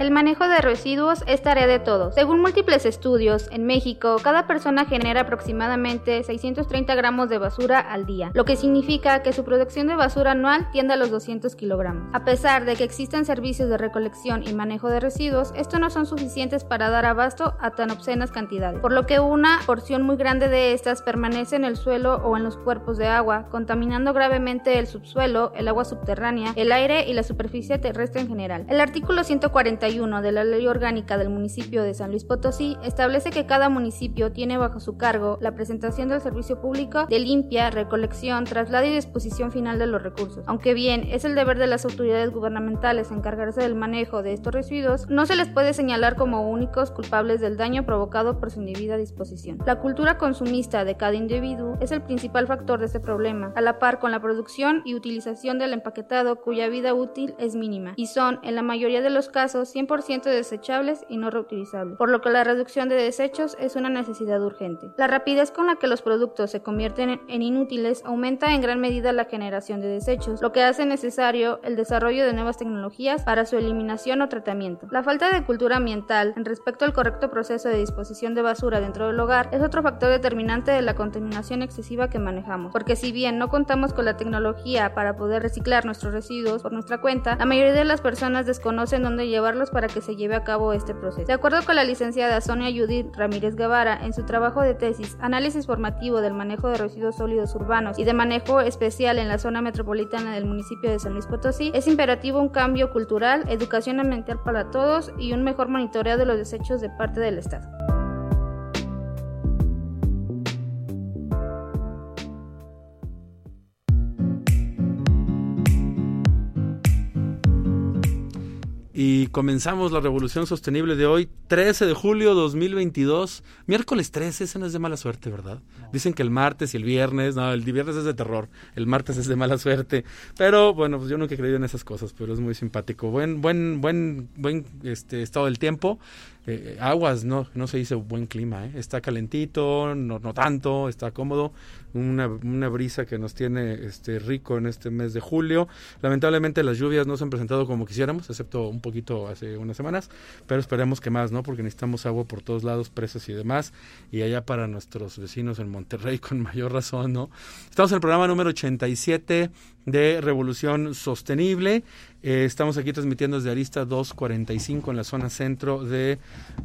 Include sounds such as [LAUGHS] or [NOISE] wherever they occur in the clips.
El manejo de residuos es tarea de todos. Según múltiples estudios, en México cada persona genera aproximadamente 630 gramos de basura al día, lo que significa que su producción de basura anual tiende a los 200 kilogramos. A pesar de que existen servicios de recolección y manejo de residuos, estos no son suficientes para dar abasto a tan obscenas cantidades, por lo que una porción muy grande de estas permanece en el suelo o en los cuerpos de agua, contaminando gravemente el subsuelo, el agua subterránea, el aire y la superficie terrestre en general. El artículo 140 de la Ley Orgánica del municipio de San Luis Potosí establece que cada municipio tiene bajo su cargo la presentación del servicio público de limpia, recolección, traslado y disposición final de los recursos. Aunque bien es el deber de las autoridades gubernamentales encargarse del manejo de estos residuos, no se les puede señalar como únicos culpables del daño provocado por su indebida disposición. La cultura consumista de cada individuo es el principal factor de este problema, a la par con la producción y utilización del empaquetado cuya vida útil es mínima, y son, en la mayoría de los casos, 100% desechables y no reutilizables, por lo que la reducción de desechos es una necesidad urgente. La rapidez con la que los productos se convierten en inútiles aumenta en gran medida la generación de desechos, lo que hace necesario el desarrollo de nuevas tecnologías para su eliminación o tratamiento. La falta de cultura ambiental en respecto al correcto proceso de disposición de basura dentro del hogar es otro factor determinante de la contaminación excesiva que manejamos, porque si bien no contamos con la tecnología para poder reciclar nuestros residuos por nuestra cuenta, la mayoría de las personas desconocen dónde llevarlos para que se lleve a cabo este proceso. De acuerdo con la licenciada Sonia Judith Ramírez Guevara, en su trabajo de tesis Análisis formativo del manejo de residuos sólidos urbanos y de manejo especial en la zona metropolitana del municipio de San Luis Potosí, es imperativo un cambio cultural, educación ambiental para todos y un mejor monitoreo de los desechos de parte del Estado. Y comenzamos la revolución sostenible de hoy, 13 de julio 2022, miércoles 13, ese no es de mala suerte, ¿verdad? Dicen que el martes y el viernes, no, el viernes es de terror, el martes es de mala suerte, pero bueno, pues yo nunca he creído en esas cosas, pero es muy simpático. Buen, buen, buen, buen este, estado del tiempo. Eh, aguas, no, no se dice buen clima, ¿eh? está calentito, no, no tanto, está cómodo, una, una, brisa que nos tiene este rico en este mes de julio. Lamentablemente las lluvias no se han presentado como quisiéramos, excepto un poquito hace unas semanas, pero esperemos que más, ¿no? Porque necesitamos agua por todos lados, presas y demás, y allá para nuestros vecinos en Monterrey con mayor razón, ¿no? Estamos en el programa número 87 de Revolución Sostenible. Eh, estamos aquí transmitiendo desde Arista 245 en la zona centro de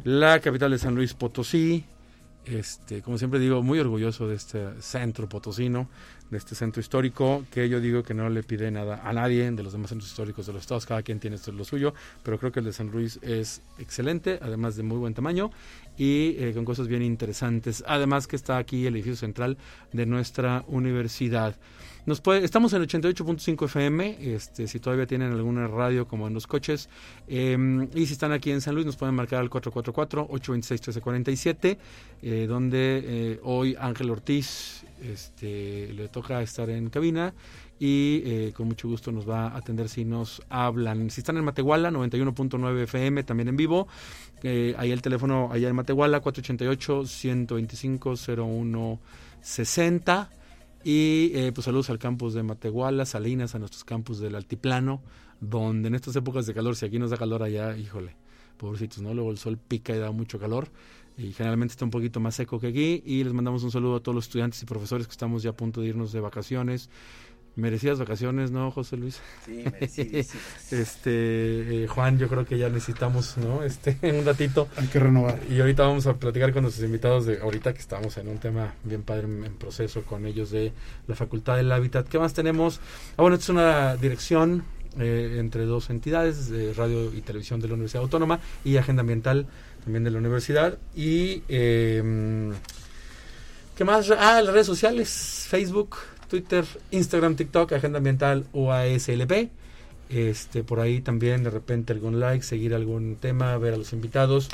la capital de San Luis Potosí. Este, como siempre digo, muy orgulloso de este centro potosino, de este centro histórico, que yo digo que no le pide nada a nadie de los demás centros históricos de los estados, cada quien tiene lo suyo, pero creo que el de San Luis es excelente, además de muy buen tamaño y eh, con cosas bien interesantes. Además que está aquí el edificio central de nuestra universidad. Nos puede, estamos en 88.5 FM, este, si todavía tienen alguna radio como en los coches. Em, y si están aquí en San Luis, nos pueden marcar al 444-826-1347, eh, donde eh, hoy Ángel Ortiz este, le toca estar en cabina y eh, con mucho gusto nos va a atender si nos hablan. Si están en Matehuala, 91.9 FM, también en vivo. ahí el teléfono, allá en Matehuala, 488-125-0160. Y eh, pues saludos al campus de Matehuala, Salinas, a nuestros campus del Altiplano, donde en estas épocas de calor, si aquí nos da calor allá, híjole, pobrecitos, ¿no? Luego el sol pica y da mucho calor y generalmente está un poquito más seco que aquí y les mandamos un saludo a todos los estudiantes y profesores que estamos ya a punto de irnos de vacaciones Merecidas vacaciones, ¿no, José Luis? Sí, merecidas. [LAUGHS] este, eh, Juan, yo creo que ya necesitamos, ¿no? Este, [LAUGHS] un ratito. Hay que renovar. Y ahorita vamos a platicar con nuestros invitados de ahorita que estamos en un tema bien padre en, proceso con ellos de la Facultad del Hábitat. ¿Qué más tenemos? Ah, bueno, esta es una dirección eh, entre dos entidades, de radio y televisión de la Universidad Autónoma y agenda ambiental también de la universidad. Y, eh, ¿qué más? Ah, las redes sociales, Facebook, Twitter, Instagram, TikTok, Agenda Ambiental UASLP. Este, por ahí también de repente algún like, seguir algún tema, ver a los invitados.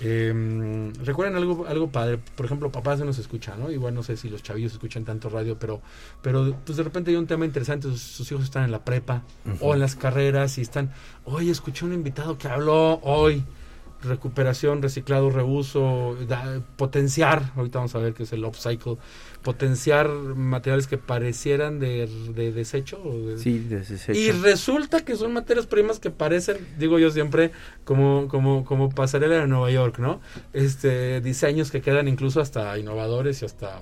Eh, Recuerden algo, algo padre, por ejemplo, papás se nos escucha, ¿no? Igual no sé si los chavillos escuchan tanto radio, pero, pero pues de repente hay un tema interesante, sus, sus hijos están en la prepa o en las carreras y están, oye, escuché un invitado que habló hoy, recuperación, reciclado, reuso, da- potenciar, ahorita vamos a ver qué es el upcycle, potenciar materiales que parecieran de, de desecho. o de- Sí, desecho. y resulta que son materias primas que parecen, digo yo siempre, como, como, como pasarela de Nueva York, ¿no? Este, diseños que quedan incluso hasta innovadores y hasta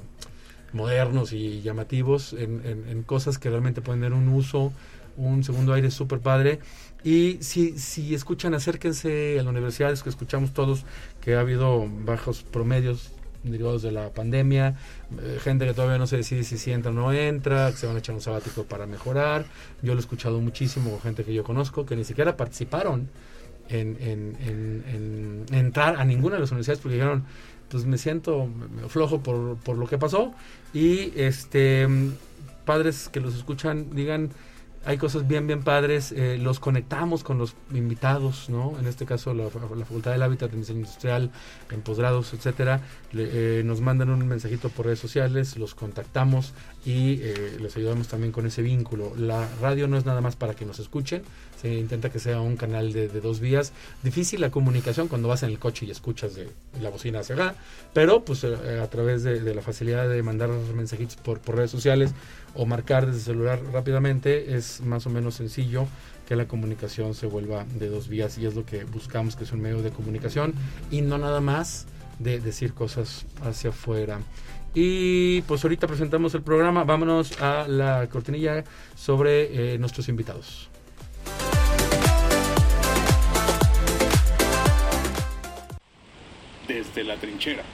modernos y llamativos en, en- en cosas que realmente pueden tener un uso, un segundo aire súper padre. Y si, si escuchan, acérquense a la universidad, es que escuchamos todos que ha habido bajos promedios derivados de la pandemia, eh, gente que todavía no se decide si, si entra o no entra, que se van a echar un sabático para mejorar. Yo lo he escuchado muchísimo gente que yo conozco que ni siquiera participaron en, en- en- en entrar a ninguna de las universidades porque dijeron, pues me siento flojo por, por lo que pasó. Y este mm, padres que los escuchan digan, hay cosas bien, bien padres, eh, los conectamos con los invitados, ¿no? En este caso la, Facultad del Hábitat en Diseño Industrial, en posgrados, etcétera, le- eh, nos mandan un mensajito por redes sociales, los contactamos y eh, les ayudamos también con ese vínculo. La radio no es nada más para que nos escuchen, se intenta que sea un canal de, dos vías. Difícil la comunicación cuando vas en el coche y escuchas de la bocina hacia acá, pero pues eh, a través de, la facilidad de mandar mensajitos por, redes sociales o marcar desde el celular rápidamente es más o menos sencillo que la comunicación se vuelva de dos vías y es lo que buscamos que es un medio de comunicación y no nada más de decir cosas hacia afuera. Y pues ahorita presentamos el programa, vámonos a la cortinilla sobre eh, nuestros invitados. Desde la trinchera.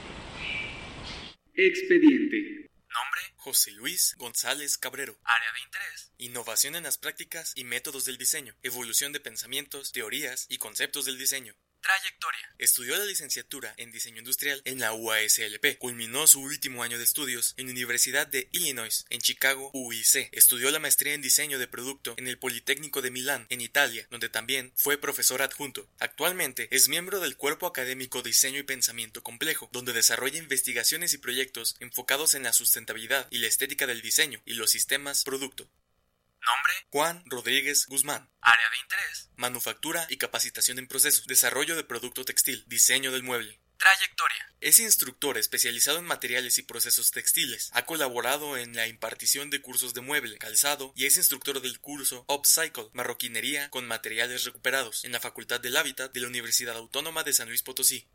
Expediente. Nombre, José Luis González Cabrero. Área de interés, innovación en las prácticas y métodos del diseño, evolución de pensamientos, teorías y conceptos del diseño. Trayectoria. Estudió la licenciatura en diseño industrial en la UASLP. Culminó su último año de estudios en la Universidad de Illinois, en Chicago, UIC. Estudió la maestría en diseño de producto en el Politécnico de Milán, en Italia, donde también fue profesor adjunto. Actualmente es miembro del Cuerpo Académico Diseño y Pensamiento Complejo, donde desarrolla investigaciones y proyectos enfocados en la sustentabilidad y la estética del diseño y los sistemas producto. Nombre, Juan Rodríguez Guzmán. Área de interés, manufactura y capacitación en procesos, desarrollo de producto textil, diseño del mueble. Trayectoria. Es instructor especializado en materiales y procesos textiles. Ha colaborado en la impartición de cursos de mueble, calzado y es instructor del curso Upcycle, marroquinería con materiales recuperados, en la Facultad del Hábitat de la Universidad Autónoma de San Luis Potosí.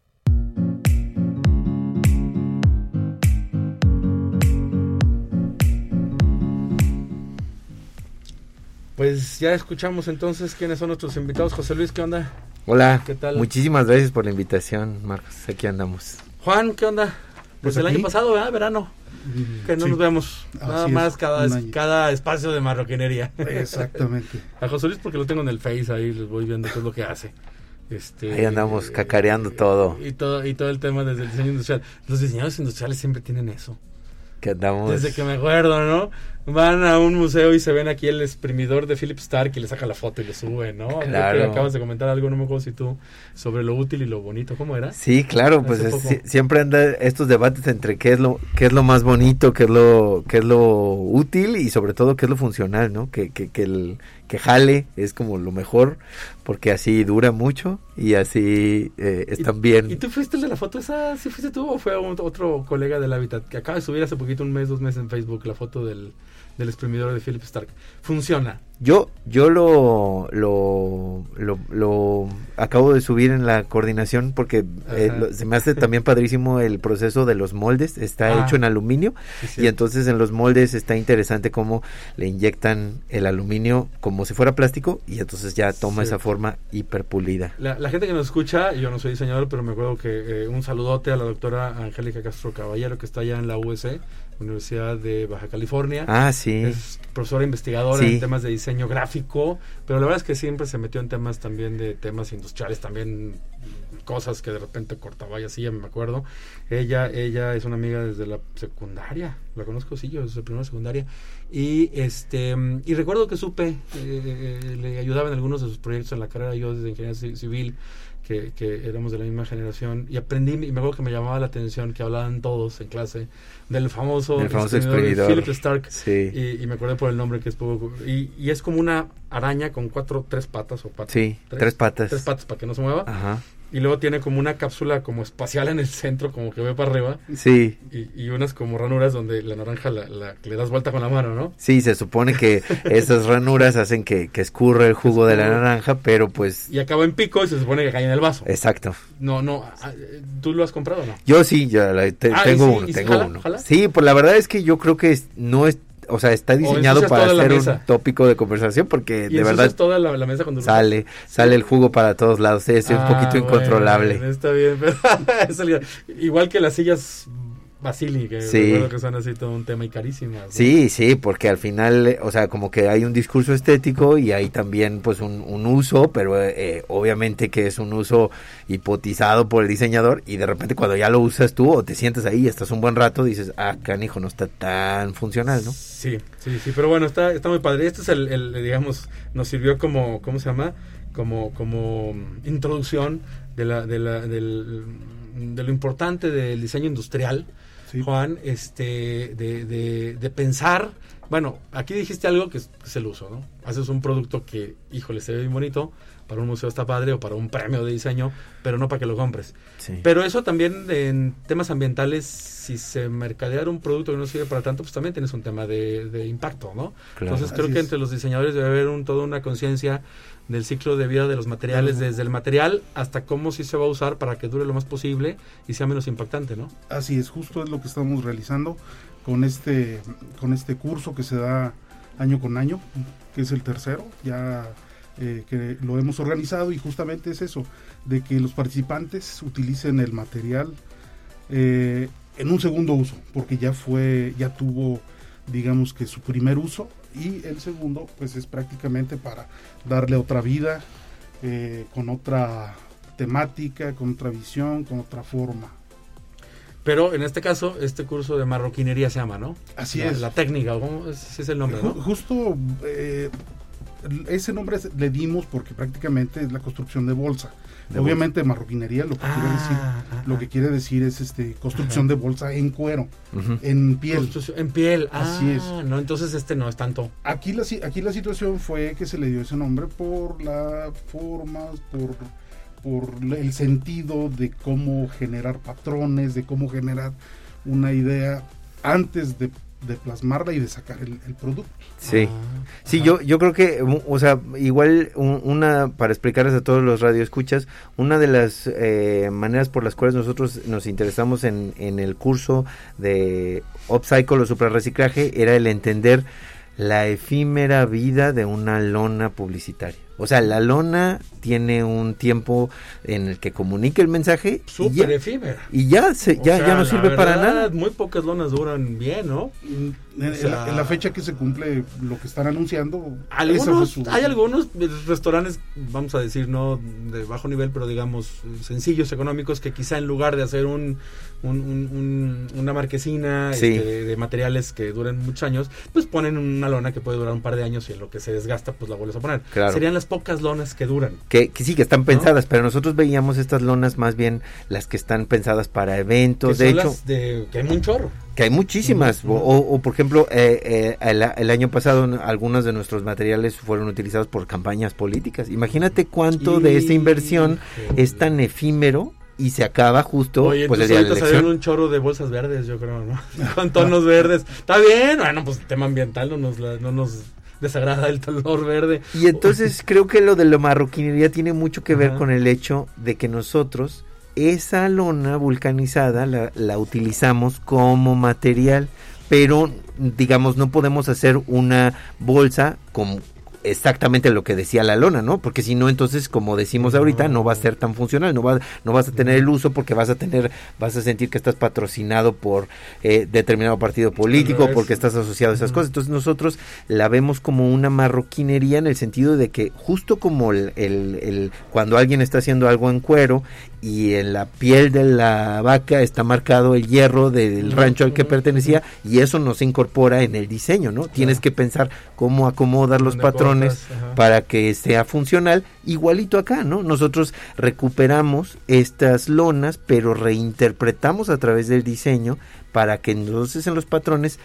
Pues ya escuchamos entonces quiénes son nuestros invitados. José Luis, ¿qué onda? Hola, ¿Qué tal? muchísimas gracias por la invitación, Marcos. Aquí andamos. Juan, ¿qué onda? Pues Pues el aquí. año pasado, ¿verdad? Verano. Que no Sí. nos vemos. Así Nada es, más cada, cada espacio de marroquinería. Exactamente. [LAUGHS] A José Luis porque lo tengo en el Face ahí, les voy viendo qué es lo que hace. Este, Ahí andamos cacareando todo. Y todo, y todo el tema desde el diseño industrial. Los diseñadores industriales siempre tienen eso. Que andamos. Desde que me acuerdo, ¿no? Van a un museo y se ven aquí el exprimidor de Philip Stark y le saca la foto y le sube, ¿no? Creo Claro. que acabas de comentar algo, no me acuerdo si tú, sobre lo útil y lo bonito. ¿Cómo era? Sí, claro, pues es- siempre anda estos debates entre qué es lo qué es lo más bonito, qué es lo qué es lo útil y sobre todo qué es lo funcional, ¿no? Que que que el que jale es como lo mejor porque así dura mucho y así eh, están bien. ¿Y tú fuiste el de la foto esa? ¿Sí fuiste tú o fue un- otro colega del Hábitat que acaba de subir hace poquito, un mes, dos meses en Facebook, la foto del, del exprimidor de Philip Stark? Funciona. Yo, yo lo, lo, lo, lo acabo de subir en la coordinación porque eh, lo- se me hace también padrísimo el proceso de los moldes. Está Ah. hecho en aluminio Sí, sí. y entonces en los moldes está interesante cómo le inyectan el aluminio como si fuera plástico y entonces ya toma Sí. esa forma hiperpulida. La, la gente que nos escucha, yo no soy diseñador, pero me acuerdo que eh, un saludote a la doctora Angélica Castro Caballero, que está allá en la USC, Universidad de Baja California. Ah, sí. Es profesora investigadora Sí. en temas de diseño gráfico, pero la verdad es que siempre se metió en temas también de temas industriales, también cosas que de repente cortaba y así, ya me acuerdo. Ella, ella es una amiga desde la secundaria, la conozco, sí, yo desde primera secundaria. Y este y recuerdo que supe, eh, le ayudaba en algunos de sus proyectos en la carrera, yo desde ingeniería ci- civil, que, que éramos de la misma generación y aprendí, y me acuerdo que me llamaba la atención que hablaban todos en clase del famoso, El famoso exprimidor. Philip Stark Sí. y, y me acordé por el nombre que es poco y, y es como una araña con cuatro, tres patas o patas. Sí, tres patas. Tres patas para que no se mueva. Ajá. Y luego tiene como una cápsula como espacial en el centro, como que ve para arriba. Sí, Y, y unas como ranuras donde la naranja la, la- le das vuelta con la mano, ¿no? sí, se supone que [LAUGHS] esas ranuras hacen que, que escurra el jugo de la naranja, pero pues... Y acaba en pico y se supone que cae en el vaso. Exacto. No, no. ah, ¿Tú lo has comprado o no? Yo sí, ya la- te- Ah, ¿y tengo sí? uno, ¿Y sí tengo jala? uno. ¿Jala? Sí, pues la verdad es que yo creo que no es, o sea, está diseñado para ser un tópico de conversación porque Y de verdad toda la, la mesa cuando sale, sale el jugo para todos lados, es un Ah, poquito incontrolable. bueno, está bien, pero [LAUGHS] igual que las sillas Basili, que Sí. recuerdo que son así todo un tema y carísimas. ¿no? Sí, sí, porque al final, o sea, como que hay un discurso estético y hay también pues un, un uso, pero eh, obviamente que es un uso hipotizado por el diseñador y de repente cuando ya lo usas tú o te sientes ahí y estás un buen rato, dices, ah, canijo, no está tan funcional, ¿no? Sí, sí, sí, pero bueno, está, está muy padre. Este es el, el, digamos, nos sirvió como, ¿cómo se llama? Como, como introducción de, la, de, la, del, de lo importante del diseño industrial, Sí. Juan, este, de, de, de pensar, bueno, aquí dijiste algo que es, que es el uso, ¿no? Haces un producto que, híjole, se ve bien bonito, para un museo está padre o para un premio de diseño, pero no para que lo compres. Sí. Pero eso también en temas ambientales, si se mercadeara un producto que no sirve para tanto, pues también tienes un tema de, de impacto, ¿no? Claro. Entonces creo que es. entre los diseñadores debe haber un, toda una conciencia del ciclo de vida de los materiales, desde el material hasta cómo sí se va a usar para que dure lo más posible y sea menos impactante, ¿no? Así es, justo es lo que estamos realizando con este, con este curso que se da año con año, que es el tercero, ya eh, que lo hemos organizado y justamente es eso, de que los participantes utilicen el material eh, en un segundo uso, porque ya fue, ya tuvo, digamos que su primer uso y el segundo, pues es prácticamente para darle otra vida, eh, con otra temática, con otra visión, con otra forma. Pero en este caso, este curso de marroquinería se llama, ¿no? Así La- es. La técnica, ¿cómo? Es el nombre, Ju- ¿no? Justo eh, ese nombre le dimos porque prácticamente es la construcción de bolsa. De Obviamente marroquinería lo que quiere decir Ah, ah, lo ah. que quiere decir es este construcción Ajá. de bolsa en cuero, en piel. Construcción- En piel, Así es. Ah, No, entonces este no es tanto. Aquí la aquí la situación fue que se le dio ese nombre por la forma, por por el sentido de cómo generar patrones, de cómo generar una idea antes de, de plasmarla y de sacar el, el producto. Sí. Ah, Sí, ajá. yo, yo creo que, o sea, igual un- una, para explicarles a todos los radioescuchas, una de las eh, maneras por las cuales nosotros nos interesamos en, en el curso de upcycle o suprarreciclaje era el entender la efímera vida de una lona publicitaria. O sea, la lona tiene un tiempo en el que comunica el mensaje y Súper ya, efímera. y ya, se, ya, sea, ya no sirve para nada. Muy pocas lonas duran bien, ¿no? En, en O sea- la, en la fecha que se cumple lo que están anunciando, Algunos, su- hay algunos restaurantes, vamos a decir, no de bajo nivel, pero digamos sencillos, económicos, que quizá en lugar de hacer un, un- un- un- una marquesina Sí. este, de, de materiales que duren muchos años, pues ponen una lona que puede durar un par de años y en lo que se desgasta, pues la vuelves a poner. Claro. Serían las pocas lonas que duran. Que, que sí, que están pensadas, pero nosotros veíamos estas lonas más bien las que están pensadas para Que eventos. son De hecho, las de, que hay un chorro. que hay muchísimas. O, o, por ejemplo, eh, eh, el, el año pasado algunos de nuestros materiales fueron utilizados por campañas políticas. Imagínate cuánto de esa inversión es tan efímero y se acaba justo Oye, pues el día de la ahorita salieron elección. un chorro de bolsas verdes, yo creo, ¿no? [LAUGHS] Con tonos verdes. Está bien, bueno, pues el tema ambiental no nos, la- no nos desagrada el color verde. Y entonces [LAUGHS] creo que lo de la marroquinería tiene mucho que ver Ajá. con el hecho de que nosotros esa lona vulcanizada la, la utilizamos como material, pero digamos no podemos hacer una bolsa con exactamente lo que decía la lona, ¿no? Porque si no entonces como decimos ahorita no va a ser tan funcional, no va no vas a tener el uso porque vas a tener vas a sentir que estás patrocinado por eh, determinado partido político, porque estás asociado a esas cosas. Entonces nosotros la vemos como una marroquinería en el sentido de que justo como el, el- el- cuando alguien está haciendo algo en cuero y en la piel de la vaca está marcado el hierro del rancho al que pertenecía y eso no se incorpora en el diseño, ¿no? Tienes que pensar cómo acomodar los ¿Dónde patrones para que sea funcional, igualito acá, ¿no? Nosotros recuperamos estas lonas, pero reinterpretamos a través del diseño para que entonces en los patrones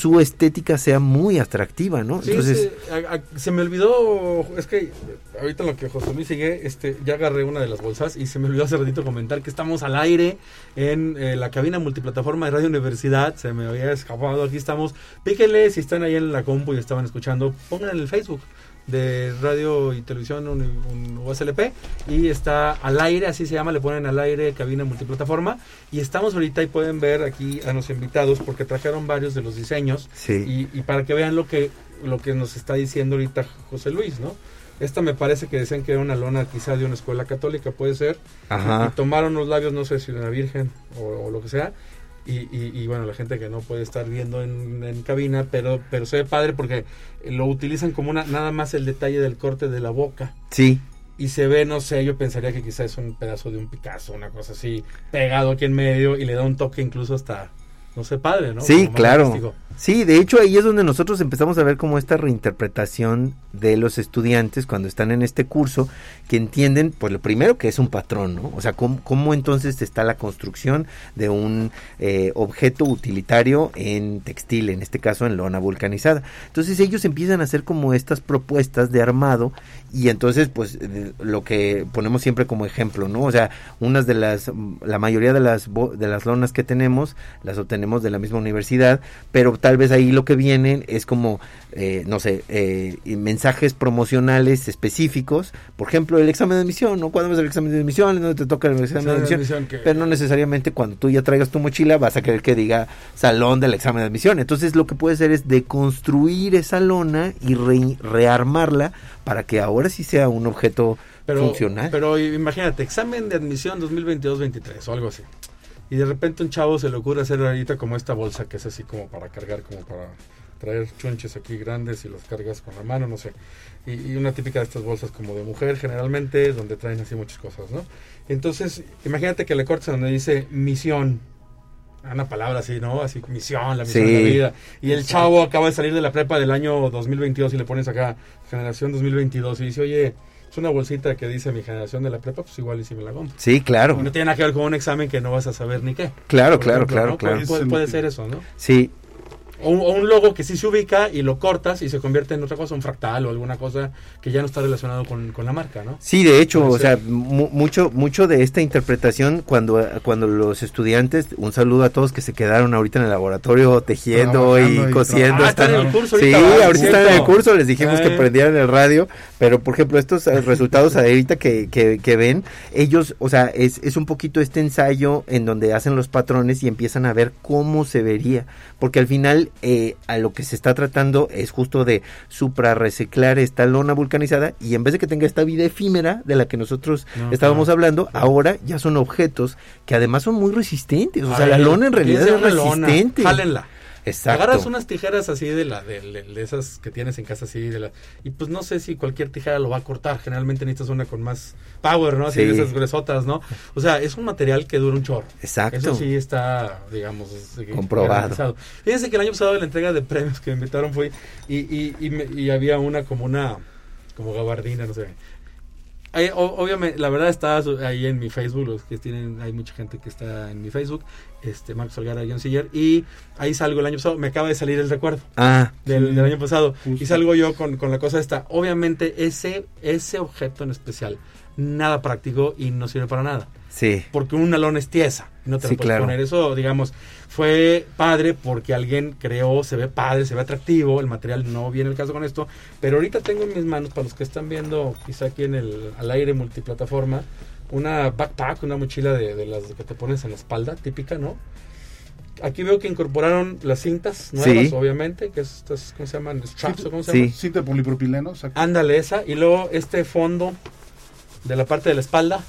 su estética sea muy atractiva, ¿no? Sí, entonces, sí, a- a- se me olvidó, es que ahorita lo que José Luis sigue, este, ya agarré una de las bolsas y se me olvidó hace ratito comentar que estamos al aire en eh, la cabina multiplataforma de Radio Universidad, se me había escapado, aquí estamos, píquenle si están ahí en la compu y estaban escuchando, pongan en el Facebook de Radio y Televisión un, un USLP y está al aire, así se llama, le ponen al aire cabina multiplataforma y estamos ahorita y pueden ver aquí a los invitados porque trajeron varios de los diseños sí. y, y para que vean lo que lo que nos está diciendo ahorita José Luis, ¿no? Esta me parece que decían que era una lona quizá de una escuela católica, puede ser. Ajá. Y tomaron los labios, no sé si de una virgen o, o lo que sea. Y, y- y bueno, la gente que no puede estar viendo en, en cabina, pero, pero se ve padre porque lo utilizan como una, nada más el detalle del corte de la boca. Sí, Y se ve, no sé, yo pensaría que quizá es un pedazo de un Picasso, una cosa así, pegado aquí en medio y le da un toque incluso hasta, no sé, padre, ¿no? Sí, Como claro. artístico. Sí, de hecho ahí es donde nosotros empezamos a ver como esta reinterpretación de los estudiantes cuando están en este curso, que entienden, pues lo primero que es un patrón, ¿no? O sea, cómo, cómo entonces está la construcción de un eh, objeto utilitario en textil, en este caso en lona vulcanizada. Entonces ellos empiezan a hacer como estas propuestas de armado y entonces pues lo que ponemos siempre como ejemplo, ¿no? O sea, unas de las, la mayoría de las, de las lonas que tenemos las obtenemos de la misma universidad, pero tal vez ahí lo que vienen es como, eh, no sé, eh, mensajes promocionales específicos, por ejemplo, el examen de admisión, ¿no? Cuando vas al examen de admisión, ¿dónde te toca el examen de Examen de admisión? admisión que- Pero no necesariamente cuando tú ya traigas tu mochila vas a querer que diga salón del examen de admisión. Entonces lo que puede hacer es deconstruir esa lona y re- rearmarla para que ahora sí sea un objeto pero, funcional. Pero imagínate, examen de admisión 2022-23 o algo así. Y de repente un chavo se le ocurre hacer ahorita como esta bolsa que es así como para cargar, como para traer chunches aquí grandes y los cargas con la mano, no sé. Y, y una típica de estas bolsas como de mujer generalmente, donde traen así muchas cosas, ¿no? Entonces, imagínate que le cortes donde dice misión. Una palabra así, ¿no? Así, misión, la misión de la vida. Y el chavo acaba de salir de la prepa del año 2022 y le pones acá, generación 2022, y dice, oye, es una bolsita que dice mi generación de la prepa, pues igual y si me la compro. Sí, claro. No tiene nada que ver con un examen que no vas a saber ni qué. Claro, Por claro, ejemplo, claro, ¿no? claro. Puede, puede- ser eso, ¿no? Sí, O un, o un logo que sí se ubica y lo cortas y se convierte en otra cosa, un fractal o alguna cosa que ya no está relacionado con, con la marca, ¿no? Sí, de hecho, Puede o sea, mu- mucho mucho de esta interpretación cuando cuando los estudiantes, un saludo a todos que se quedaron ahorita en el laboratorio tejiendo y y cosiendo, Ah, están en el curso Sí, ahorita, ¿verdad? ahorita están en el curso, les dijimos que Eh. prendieran el radio, pero por ejemplo, estos eh, resultados ahorita que, que, que ven, ellos, o sea, es, es un poquito este ensayo en donde hacen los patrones y empiezan a ver cómo se vería, porque al final eh, a lo que se está tratando es justo de supra reciclar esta lona vulcanizada y en vez de que tenga esta vida efímera de la que nosotros No, estábamos claro, hablando, ahora ya son objetos que además son muy resistentes, o sea, Ay, la lona en realidad es en una lona, resistente. Jálenla. Exacto. Agarras unas tijeras así de la de, de- de esas que tienes en casa así de la y pues no sé si cualquier tijera lo va a cortar. Generalmente necesitas una con más power, ¿no? Así Sí. de esas gruesotas, ¿no? O sea, es un material que dura un chorro. Exacto. Eso sí está, digamos, Comprobado. Fíjense que el año pasado la entrega de premios que me invitaron fue y, y, y, me- y había una como una como gabardina, no sé. O- obviamente, la verdad está ahí en mi Facebook, los que tienen, hay mucha gente que está en mi Facebook, este Marcos Salgara, John Siller, y ahí salgo el año pasado, me acaba de salir el recuerdo Ah, del, Sí, del año pasado, justo. y salgo yo con, con la cosa esta. Obviamente ese, ese objeto en especial, nada práctico y no sirve para nada sí. porque un alón es tiesa, no te Sí, lo puedes claro. poner. Eso, digamos, fue padre porque alguien creó, se ve padre, se ve atractivo, el material no viene el caso con esto, pero ahorita tengo en mis manos, para los que están viendo quizá aquí en el al aire multiplataforma, una backpack, una mochila de, de las que te pones en la espalda, típica, ¿no? Aquí veo que incorporaron las cintas nuevas, Sí. obviamente, que es estas, ¿cómo se llaman? Straps, ¿o ¿cómo se Sí. llaman? Cinta de polipropileno, exacto. Ándale esa, y luego este fondo de la parte de la espalda,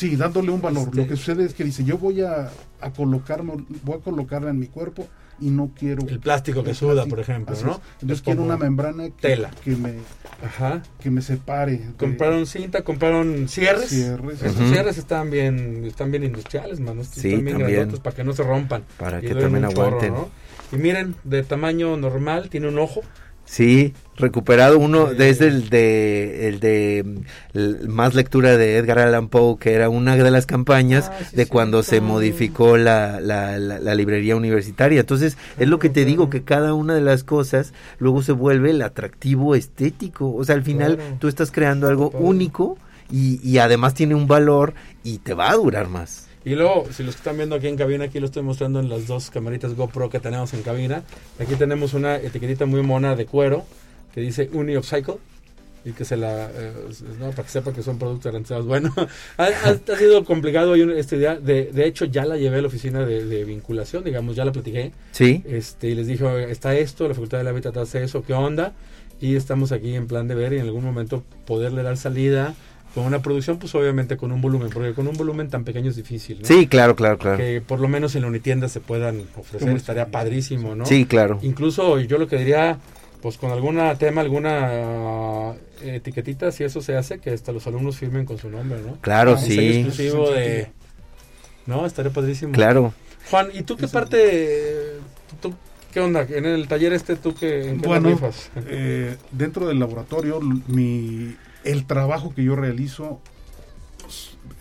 Sí, dándole un valor. Este- Lo que sucede es que dice, yo voy a, a colocarme, voy a colocarla en mi cuerpo y no quiero el plástico que suda, plástico. por ejemplo, Así ¿no? es. Entonces Es quiero una membrana que, tela. que me Ajá. que me separe. de- Compraron cinta, compraron cierres. Cierres. Estos cierres están bien, están bien industriales, mano. Estos Sí, están bien también. grandotes para que no se rompan. Para Y que también chorro, aguanten. ¿no? Y miren, de tamaño normal, tiene un ojo. Sí, recuperado uno desde el de el de el- más lectura de Edgar Allan Poe, que era una de las campañas Ah, sí, de cuando se modificó la, la, la- la librería universitaria. Entonces, es lo que te digo, que cada una de las cosas luego se vuelve el atractivo estético. O sea, al final Claro. tú estás creando algo único y, y además tiene un valor y te va a durar más. Y luego, si los que están viendo aquí en cabina, aquí lo estoy mostrando en las dos camaritas GoPro que tenemos en cabina. Aquí tenemos una etiquetita muy mona de cuero que dice Uni Upcycle. Y que se la. eh, no, para que sepa que son productos garantizados. Bueno, [LAUGHS] ha, ha- sido complicado hoy esta idea. De, de hecho, ya la llevé a la oficina de, de vinculación, digamos, ya la platiqué. ¿Sí? Este, y les dije, "Oiga, está esto, la Facultad del Hábitat hace eso, ¿qué onda? Y estamos aquí en plan de ver y en algún momento poderle dar salida con una producción, pues obviamente con un volumen, porque con un volumen tan pequeño es difícil, ¿no? Sí, claro, claro, claro. Que por lo menos en la unitienda se puedan ofrecer, estaría padrísimo, ¿no? Sí, claro. Incluso yo lo que diría, pues con alguna tema, alguna ah, etiquetita, si eso se hace, que hasta los alumnos firmen con su nombre, ¿no? Claro, sello sí. exclusivo de... No, estaría padrísimo. Claro. Juan, ¿y tú qué parte, tú, qué onda? En el taller este, ¿tú qué, en qué Bueno, rifas? eh, dentro del laboratorio, mi, el trabajo que yo realizo,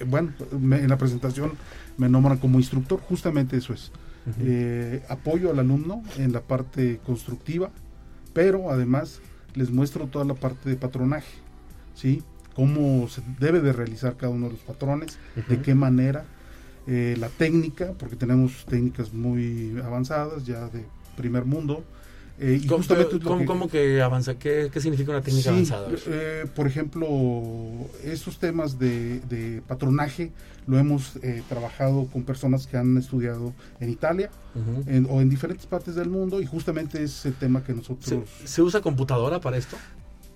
bueno, me- en la presentación me nombran como instructor, justamente eso es. Eh, apoyo al alumno en la parte constructiva, pero además les muestro toda la parte de patronaje, ¿sí? Cómo se debe de realizar cada uno de los patrones, de qué manera, eh, la técnica, porque tenemos técnicas muy avanzadas ya de primer mundo. Eh, y ¿Cómo, justamente cómo- que- cómo que avanza? ¿Qué, qué significa una técnica Sí, avanzada? eh, por ejemplo, estos temas de, de patronaje lo hemos eh, trabajado con personas que han estudiado en Italia en- o en diferentes partes del mundo y justamente es el tema que ¿Se, nosotros... se usa computadora para esto?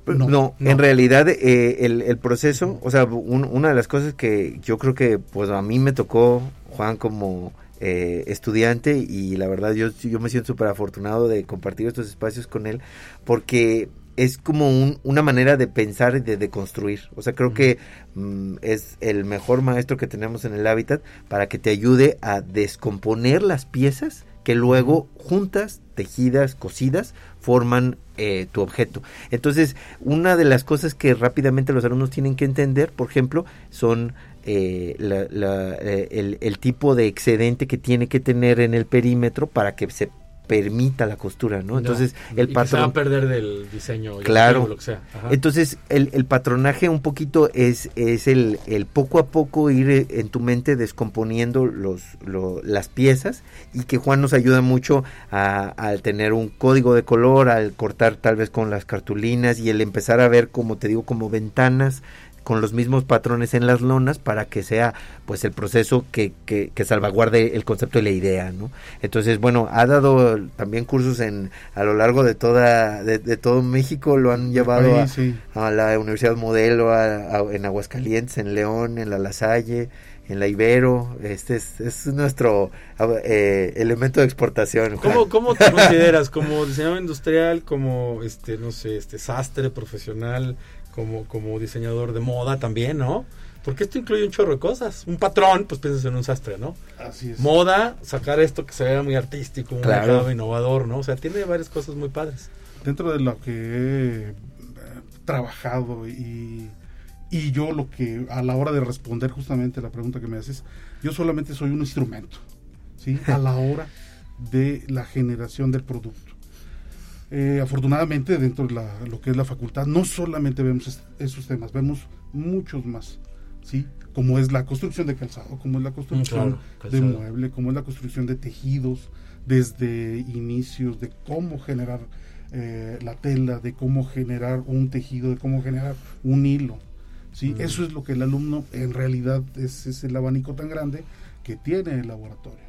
No, No, no. en realidad eh, el, el proceso, o sea, un- una de las cosas que yo creo que pues a mí me tocó, Juan, como eh, estudiante y la verdad yo, yo me siento súper afortunado de compartir estos espacios con él porque es como un- una manera de pensar y de, de construir. O sea, creo que mm, es el mejor maestro que tenemos en el hábitat para que te ayude a descomponer las piezas que luego juntas, tejidas, cosidas, forman eh, tu objeto. Entonces, una de las cosas que rápidamente los alumnos tienen que entender, por ejemplo, son eh, la- la- eh, el, el tipo de excedente que tiene que tener en el perímetro para que se permita la costura, ¿no? Entonces, Ya. el que se va a patrón... perder del diseño. Claro. o lo que sea. Entonces, el, el patronaje un poquito es, es el, el poco a poco ir eh, en tu mente descomponiendo los, lo- las piezas y que Juan nos ayuda mucho a, al tener un código de color, al cortar tal vez con las cartulinas y el empezar a ver, como te digo, como ventanas con los mismos patrones en las lonas para que sea pues el proceso que, que, que salvaguarde el concepto y la idea, ¿no? Entonces, bueno, ha dado también cursos en a lo largo de toda de, de todo México, lo han llevado a, sí. a la Universidad Modelo, a- a- en Aguascalientes, en León, en la La Salle, en la Ibero. Este es, es nuestro eh, elemento de exportación. Juan. ¿Cómo, ¿Cómo te consideras? ¿Como diseñador industrial? ¿Como, este, no sé, este sastre profesional? Como, como diseñador de moda también, ¿no? Porque esto incluye un chorro de cosas. Un patrón, pues piensas en un sastre, ¿no? Así es. Moda, sacar esto que se vea muy artístico, muy Claro. innovador, ¿no? O sea, tiene varias cosas muy padres. dentro de lo que he eh, trabajado y, y yo lo que a la hora de responder justamente la pregunta que me haces, yo solamente soy un instrumento, ¿sí? A la hora de la generación del producto. Eh, afortunadamente dentro de la- lo que es la facultad no solamente vemos est- esos temas, vemos muchos más, ¿sí? Como es la construcción de calzado, como es la construcción claro, de mueble, como es la construcción de tejidos, desde inicios de cómo generar eh, la tela, de cómo generar un tejido, de cómo generar un hilo. ¿sí? Mm. Eso es lo que el alumno en realidad es, es el abanico tan grande que tiene el laboratorio.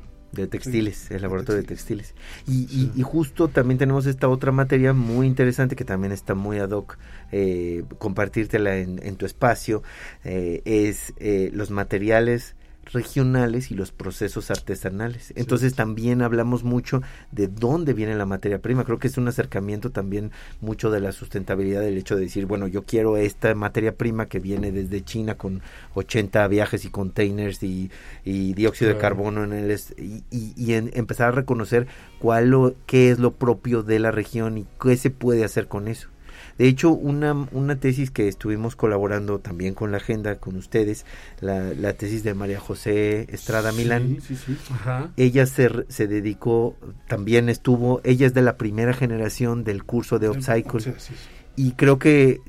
De textiles, el laboratorio de textiles. Y, y- y justo también tenemos esta otra materia muy interesante que también está muy ad hoc, eh, compartírtela en, en tu espacio, eh, es eh, los materiales regionales y los procesos artesanales. Entonces también hablamos mucho de dónde viene la materia prima. Creo que es un acercamiento también mucho de la sustentabilidad del hecho de decir, bueno, yo quiero esta materia prima que viene desde China con 80 viajes y containers y, dióxido de carbono en el y, empezar a reconocer cuál lo, qué es lo propio de la región y qué se puede hacer con eso. De hecho, una, una tesis que estuvimos colaborando también con la agenda, con ustedes, la, la tesis de María José Estrada Milán, ella se, se dedicó, también estuvo, ella es de la primera generación del curso de Upcycle. Y creo que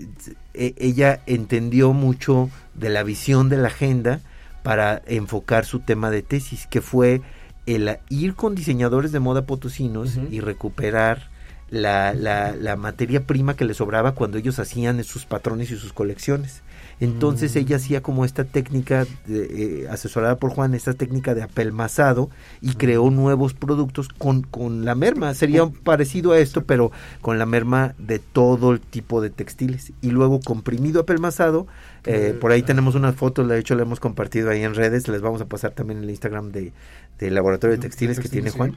e, ella entendió mucho de la visión de la agenda para enfocar su tema de tesis, que fue el ir con diseñadores de moda potosinos y recuperar la, la, la, materia prima que le sobraba cuando ellos hacían sus patrones y sus colecciones. Entonces mm. ella hacía como esta técnica, eh, asesorada por Juan, esta técnica de apelmazado y creó nuevos productos con, con la merma. Sería parecido a esto, pero con la merma de todo el tipo de textiles. Y luego comprimido apelmazado eh, por ahí tenemos unas fotos, de hecho la hemos compartido ahí en redes, les vamos a pasar también en el Instagram de, del Laboratorio de Textiles, que tiene Juan.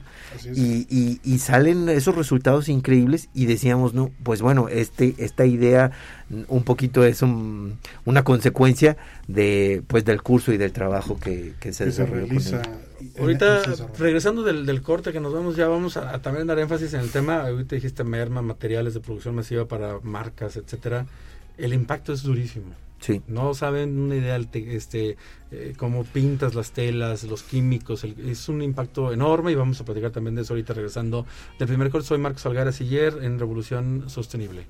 Y, y, salen esos resultados increíbles y decíamos, no, pues bueno, este esta idea un poquito es una consecuencia de pues del curso y del trabajo que, se desarrolla. Ahorita, regresando del, del, corte que nos vemos, ya vamos a, a, también dar énfasis en el tema, ahorita dijiste merma, materiales de producción masiva para marcas, etcétera. El impacto es durísimo. No saben una idea este eh, cómo pintas las telas, los químicos, es un impacto enorme y vamos a platicar también de eso ahorita regresando del primer corte. Soy Marcos Algara Siller en Revolución Sostenible.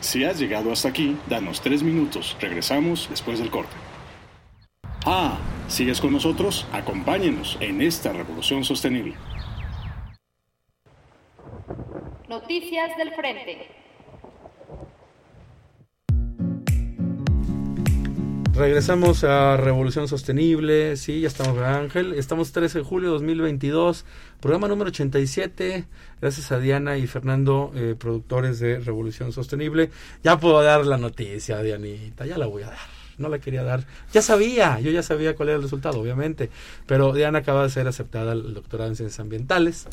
Si has llegado hasta aquí, danos tres minutos. Regresamos después del corte. Ah, ¿sigues con nosotros? Acompáñenos en esta revolución sostenible. Noticias del Frente. Regresamos a Revolución Sostenible, sí, ya estamos, Ángel, estamos 13 de julio de 2022, programa número 87, gracias a Diana y Fernando, eh, productores de Revolución Sostenible. Ya puedo dar la noticia, Dianita, ya la voy a dar no la quería dar. Ya sabía, yo ya sabía cuál era el resultado, obviamente. Pero Diana acaba de ser aceptada al doctorado en ciencias ambientales.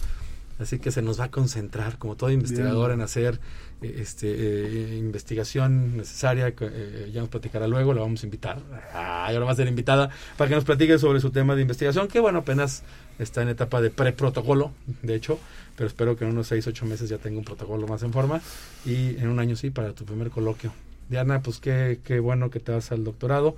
Así que se nos va a concentrar, como todo investigador, en hacer eh, este, eh, investigación necesaria. Eh, ya nos platicará luego, la vamos a invitar. Ah, ahora va a ser invitada para que nos platique sobre su tema de investigación, que bueno, apenas está en etapa de pre-protocolo, de hecho, pero espero que en unos 6, 8 meses ya tenga un protocolo más en forma y en un año sí para tu primer coloquio. Diana, pues qué, qué bueno que te vas al doctorado.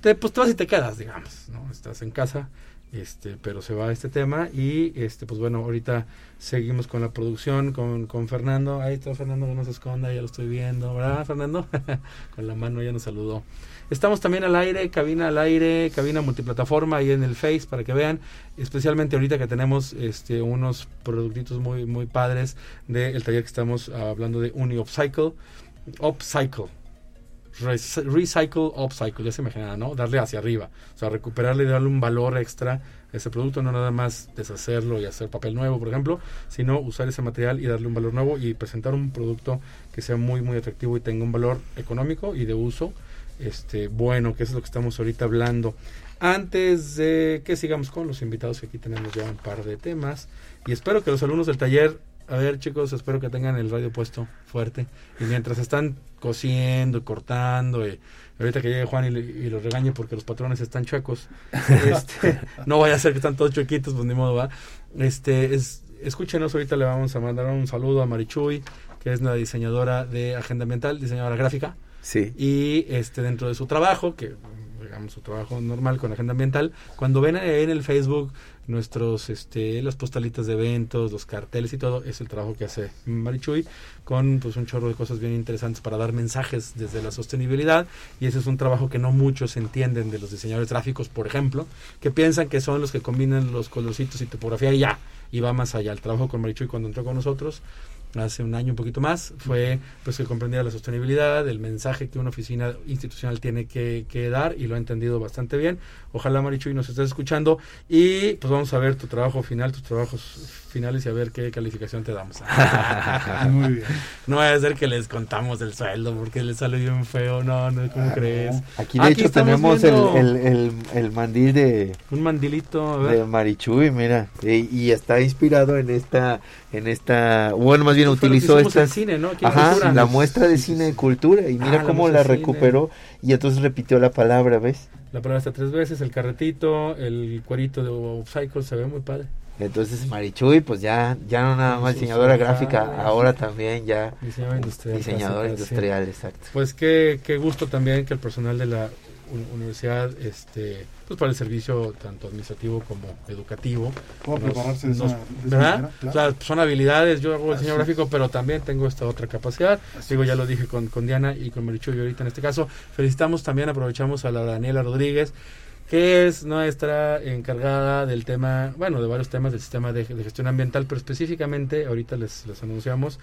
Te, pues te vas y te quedas, digamos, ¿no? Estás en casa, este, pero se va este tema y, este, pues bueno, ahorita seguimos con la producción, con, con Fernando. Ahí está Fernando, no se esconda, ya lo estoy viendo, ¿verdad, Fernando? [LAUGHS] con la mano ya nos saludó. Estamos también al aire, cabina al aire, cabina multiplataforma ahí en el Face para que vean, especialmente ahorita que tenemos este unos productitos muy muy padres del taller que estamos hablando de Uni. Upcycle, recycle, upcycle, ya se imaginará, ¿no? Darle hacia arriba, o sea, recuperarle y darle un valor extra a ese producto, no nada más deshacerlo y hacer papel nuevo, por ejemplo, sino usar ese material y darle un valor nuevo y presentar un producto que sea muy, muy atractivo y tenga un valor económico y de uso este bueno, que es lo que estamos ahorita hablando. Antes de que sigamos con los invitados, que aquí tenemos ya un par de temas, y espero que los alumnos del taller a ver, chicos, espero que tengan el radio puesto fuerte. Y mientras están cosiendo, cortando, y ahorita que llegue Juan y, los regañe porque los patrones están chuecos, [LAUGHS] este, no vaya a ser que están todos chuequitos, pues ni modo va. Este, es, escúchenos, ahorita le vamos a mandar un saludo a Marichuy, que es la diseñadora de Agenda Ambiental, diseñadora gráfica. Sí. Y este, dentro de su trabajo, que digamos su trabajo normal con Agenda Ambiental, cuando ven en el Facebook nuestros este las postalitas de eventos, los carteles y todo, es el trabajo que hace Marichuy con pues un chorro de cosas bien interesantes para dar mensajes desde la sostenibilidad y ese es un trabajo que no muchos entienden de los diseñadores gráficos, por ejemplo, que piensan que son los que combinan los colorcitos y tipografía y ya, y va más allá. El trabajo con Marichuy cuando entró con nosotros hace un año un poquito más, fue pues que comprendiera la sostenibilidad, el mensaje que una oficina institucional tiene que, que dar y lo ha entendido bastante bien. Ojalá Marichuy nos estés escuchando y pues vamos a ver tu trabajo final, tus trabajos finales y a ver qué calificación te damos. [LAUGHS] Muy bien. [LAUGHS] No va a ser que les contamos el sueldo porque les sale bien feo, no, no, ¿cómo crees? Aquí de hecho tenemos el, el, el, el mandil de, un mandilito, a ver. de Marichuy, mira, y, y está inspirado en esta, en esta, bueno, más bien utilizó cine, ¿no? Ajá, la muestra de cine de cultura, y mira Ah, cómo la recuperó, y entonces repitió la palabra, ¿ves? La palabra está tres veces, el carretito, el cuerito de Upcycle se ve muy padre. Entonces Marichuy, pues ya, ya no nada más diseñadora gráfica, ahora también ya Diseñador industrial. diseñadora clásica, sí. industrial, exacto. Pues qué, qué gusto también que el personal de la universidad, este, pues para el servicio tanto administrativo como educativo, ¿Cómo nos- prepararse de esa, nos- de esa ¿verdad? O sea, son habilidades, yo hago el diseño gráfico, pero también tengo esta otra capacidad. Así Digo, es. ya lo dije con, con Diana y con Marichuy ahorita en este caso. Felicitamos también, aprovechamos a la Daniela Rodríguez, que es nuestra encargada del tema, bueno, de varios temas del sistema de, de gestión ambiental, pero específicamente, ahorita les, les anunciamos,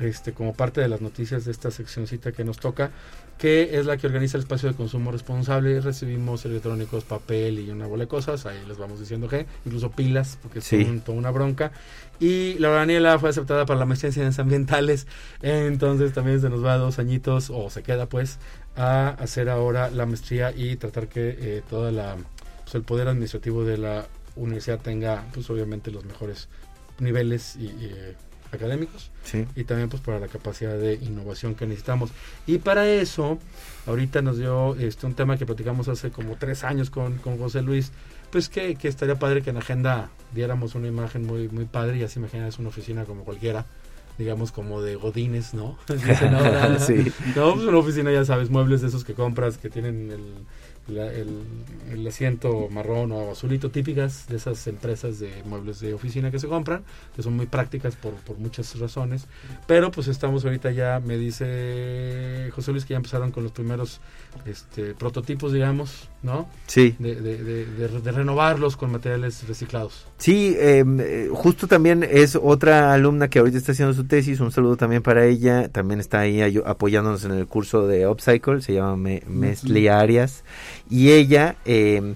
este, como parte de las noticias de esta seccioncita que nos toca, que es la que organiza el espacio de consumo responsable. Recibimos electrónicos, papel y una bola de cosas, ahí les vamos diciendo que, incluso pilas, porque es Sí. toda una bronca. Y la Daniela fue aceptada para la maestría en ciencias ambientales, entonces también se nos va dos añitos, o se queda pues, a hacer ahora la maestría y tratar que eh, toda la, pues, el poder administrativo de la universidad tenga, pues obviamente los mejores niveles y, y, eh, académicos Sí. y también pues para la capacidad de innovación que necesitamos. Y para eso, ahorita nos dio este un tema que platicamos hace como tres años con, con José Luis, pues que, que estaría padre que en agenda diéramos una imagen muy, muy padre y así imaginas una oficina como cualquiera, digamos como de Godines, ¿no? [LAUGHS] Dicen. [LAUGHS] Sí. No, pues una oficina ya sabes, muebles de esos que compras que tienen el, la- el, el asiento marrón o azulito típicas de esas empresas de muebles de oficina que se compran, que son muy prácticas por, por muchas razones. Pero pues estamos ahorita ya, me dice José Luis que ya empezaron con los primeros este, prototipos, digamos, ¿no? Sí. De, de, de, de- de renovarlos con materiales reciclados. Sí, eh, eh, justo también es otra alumna que ahorita está haciendo su tesis, un saludo también para ella, también está ahí apoyándonos en el curso de Upcycle, se llama Me- Mesli Arias, y ella eh,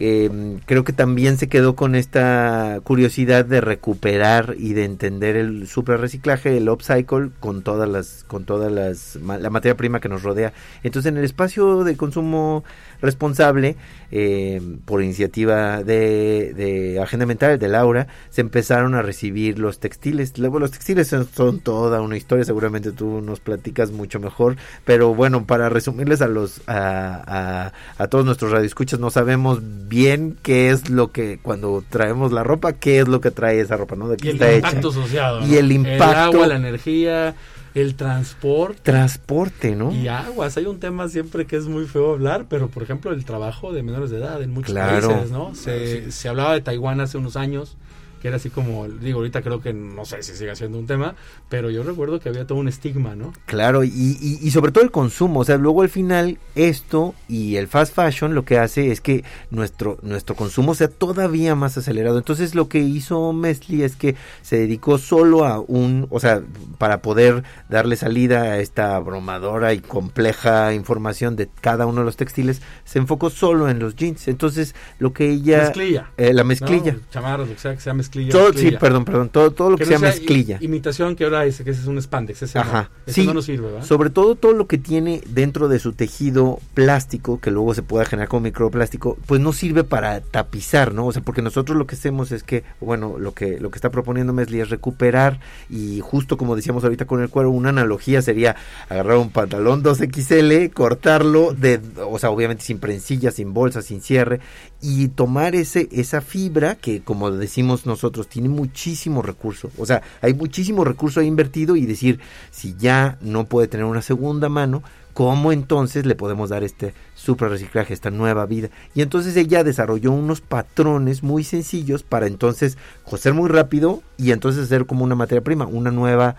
eh, creo que también se quedó con esta curiosidad de recuperar y de entender el super reciclaje, el upcycle con todas las, con todas las, la materia prima que nos rodea. Entonces en el espacio de consumo responsable, eh, por iniciativa de, Agenda Mental, de Laura, se empezaron a recibir los textiles. Luego los textiles son, son toda una historia, seguramente tú nos platicas mucho mejor, pero bueno, para resumirles a los a, a, a todos nuestros radioescuchas, no sabemos bien qué es lo que cuando traemos la ropa, qué es lo que trae esa ropa, ¿no? De qué Y el está hecha. impacto asociado. Y ¿no? el impacto- agua, la energía, el transporte. Transporte, ¿no? Y aguas, hay un tema siempre que es muy feo hablar, pero por ejemplo el trabajo de menores de edad en muchos Claro. países, ¿no? Se, se hablaba de Taiwán hace unos años, que era así como, digo, ahorita creo que no sé si sigue siendo un tema, pero yo recuerdo que había todo un estigma, ¿no? Claro, y, y, y sobre todo el consumo, o sea, luego al final esto y el fast fashion lo que hace es que nuestro, nuestro consumo sea todavía más acelerado. Entonces lo que hizo Mesli es que se dedicó solo a un, o sea, para poder darle salida a esta abrumadora y compleja información de cada uno de los textiles, se enfocó solo en los jeans. Entonces lo que ella... Mezclilla. eh, la ¿no? mezclilla. Chamarras, lo que sea, que sea mezclilla. Todo, sí, mezclilla. perdón, perdón, todo, todo lo que, no sea sea mezclilla. Imitación que ahora dice que ese es un spandex, ese Ajá. no. Ese Sí, no nos sirve, ¿verdad? Sobre todo todo lo que tiene dentro de su tejido plástico, que luego se pueda generar como microplástico, pues no sirve para tapizar, ¿no? O sea, porque nosotros lo que hacemos es que, bueno, lo que, lo que está proponiendo Mesli es recuperar y justo como decíamos ahorita con el cuero, una analogía sería agarrar un pantalón 2XL, cortarlo, de, o sea, obviamente sin prencilla, sin bolsa, sin cierre, y tomar ese, esa fibra que, como decimos nosotros, tiene muchísimo recurso. O sea, hay muchísimo recurso invertido y decir, si ya no puede tener una segunda mano, ¿cómo entonces le podemos dar este super reciclaje, esta nueva vida? Y entonces ella desarrolló unos patrones muy sencillos para entonces coser muy rápido y entonces hacer como una materia prima, una nueva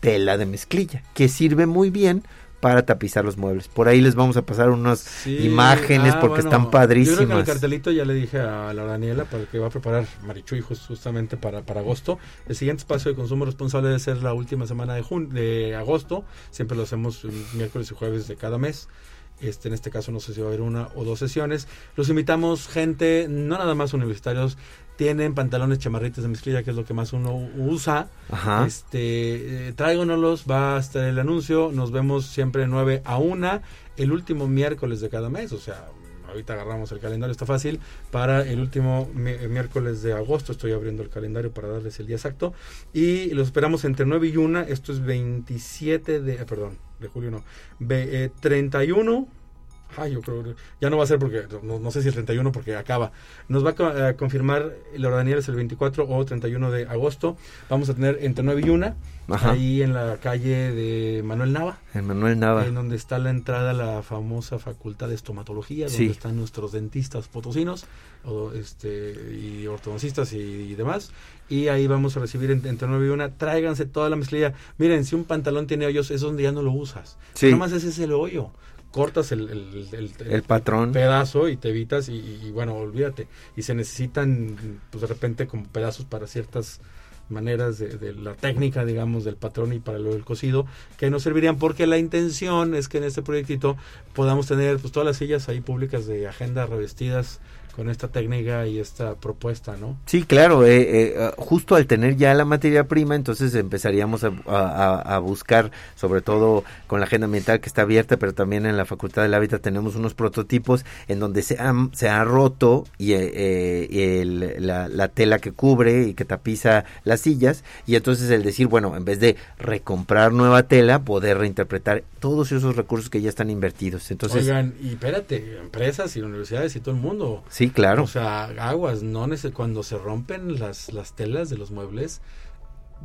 tela de mezclilla, que sirve muy bien para tapizar los muebles. Por ahí les vamos a pasar unas Sí, imágenes ah, porque bueno, están Yo creo que el padrísimas. cartelito ya le dije a la Daniela para que va a preparar Marichuy jus- justamente para, para agosto. El siguiente espacio de consumo responsable debe ser la última semana de, jun de agosto. Siempre lo hacemos miércoles y jueves de cada mes. Este, en este caso no sé si va a haber una o dos sesiones. Los invitamos, gente, no nada más universitarios, tienen pantalones chamarritas de mezclilla, que es lo que más uno usa. Ajá. Este, eh, tráiganoslos, va a estar el anuncio. Nos vemos siempre 9 a 1, el último miércoles de cada mes. O sea, ahorita agarramos el calendario, está fácil. Para el último mi- eh, miércoles de agosto, estoy abriendo el calendario para darles el día exacto. Y los esperamos entre 9 y 1. Esto es 27 de, eh, perdón, de julio no, Ve- eh, 31. Ay, yo creo ya no va a ser porque no, no sé si el 31 porque acaba. Nos va a, a confirmar la Daniel es el 24 o 31 de agosto. Vamos a tener entre 9 y 1 Ajá. ahí en la calle de Manuel Nava, El Manuel Nava. en donde está la entrada a la famosa Facultad de Estomatología, Sí. donde están nuestros dentistas potosinos o, este, y ortodoncistas y, y demás. Y ahí vamos a recibir en- entre 9 y 1. Tráiganse toda la mezclilla. Miren, si un pantalón tiene hoyos, es donde ya no lo usas. Sí. Nada más ese es el hoyo. Cortas el, el, el- patrón. pedazo y te evitas y, y, bueno, olvídate. Y se necesitan pues de repente como pedazos para ciertas maneras de, de la técnica, digamos, del patrón y para lo del cosido, que nos servirían porque la intención es que en este proyectito podamos tener pues todas las sillas ahí públicas de agenda revestidas con esta técnica y esta propuesta, ¿no? Sí, claro, eh, eh, justo al tener ya la materia prima, entonces empezaríamos a, a- a buscar, sobre todo con la agenda ambiental que está abierta, pero también en la Facultad del Hábitat tenemos unos prototipos en donde se, han- se ha roto y, eh, eh, y el- la, la tela que cubre y que tapiza las sillas, y entonces el decir, bueno, en vez de recomprar nueva tela, poder reinterpretar todos esos recursos que ya están invertidos. Entonces, Oigan, y espérate, empresas y universidades y todo el mundo. sí, claro. O sea, aguas, no cuando se rompen las, las telas de los muebles,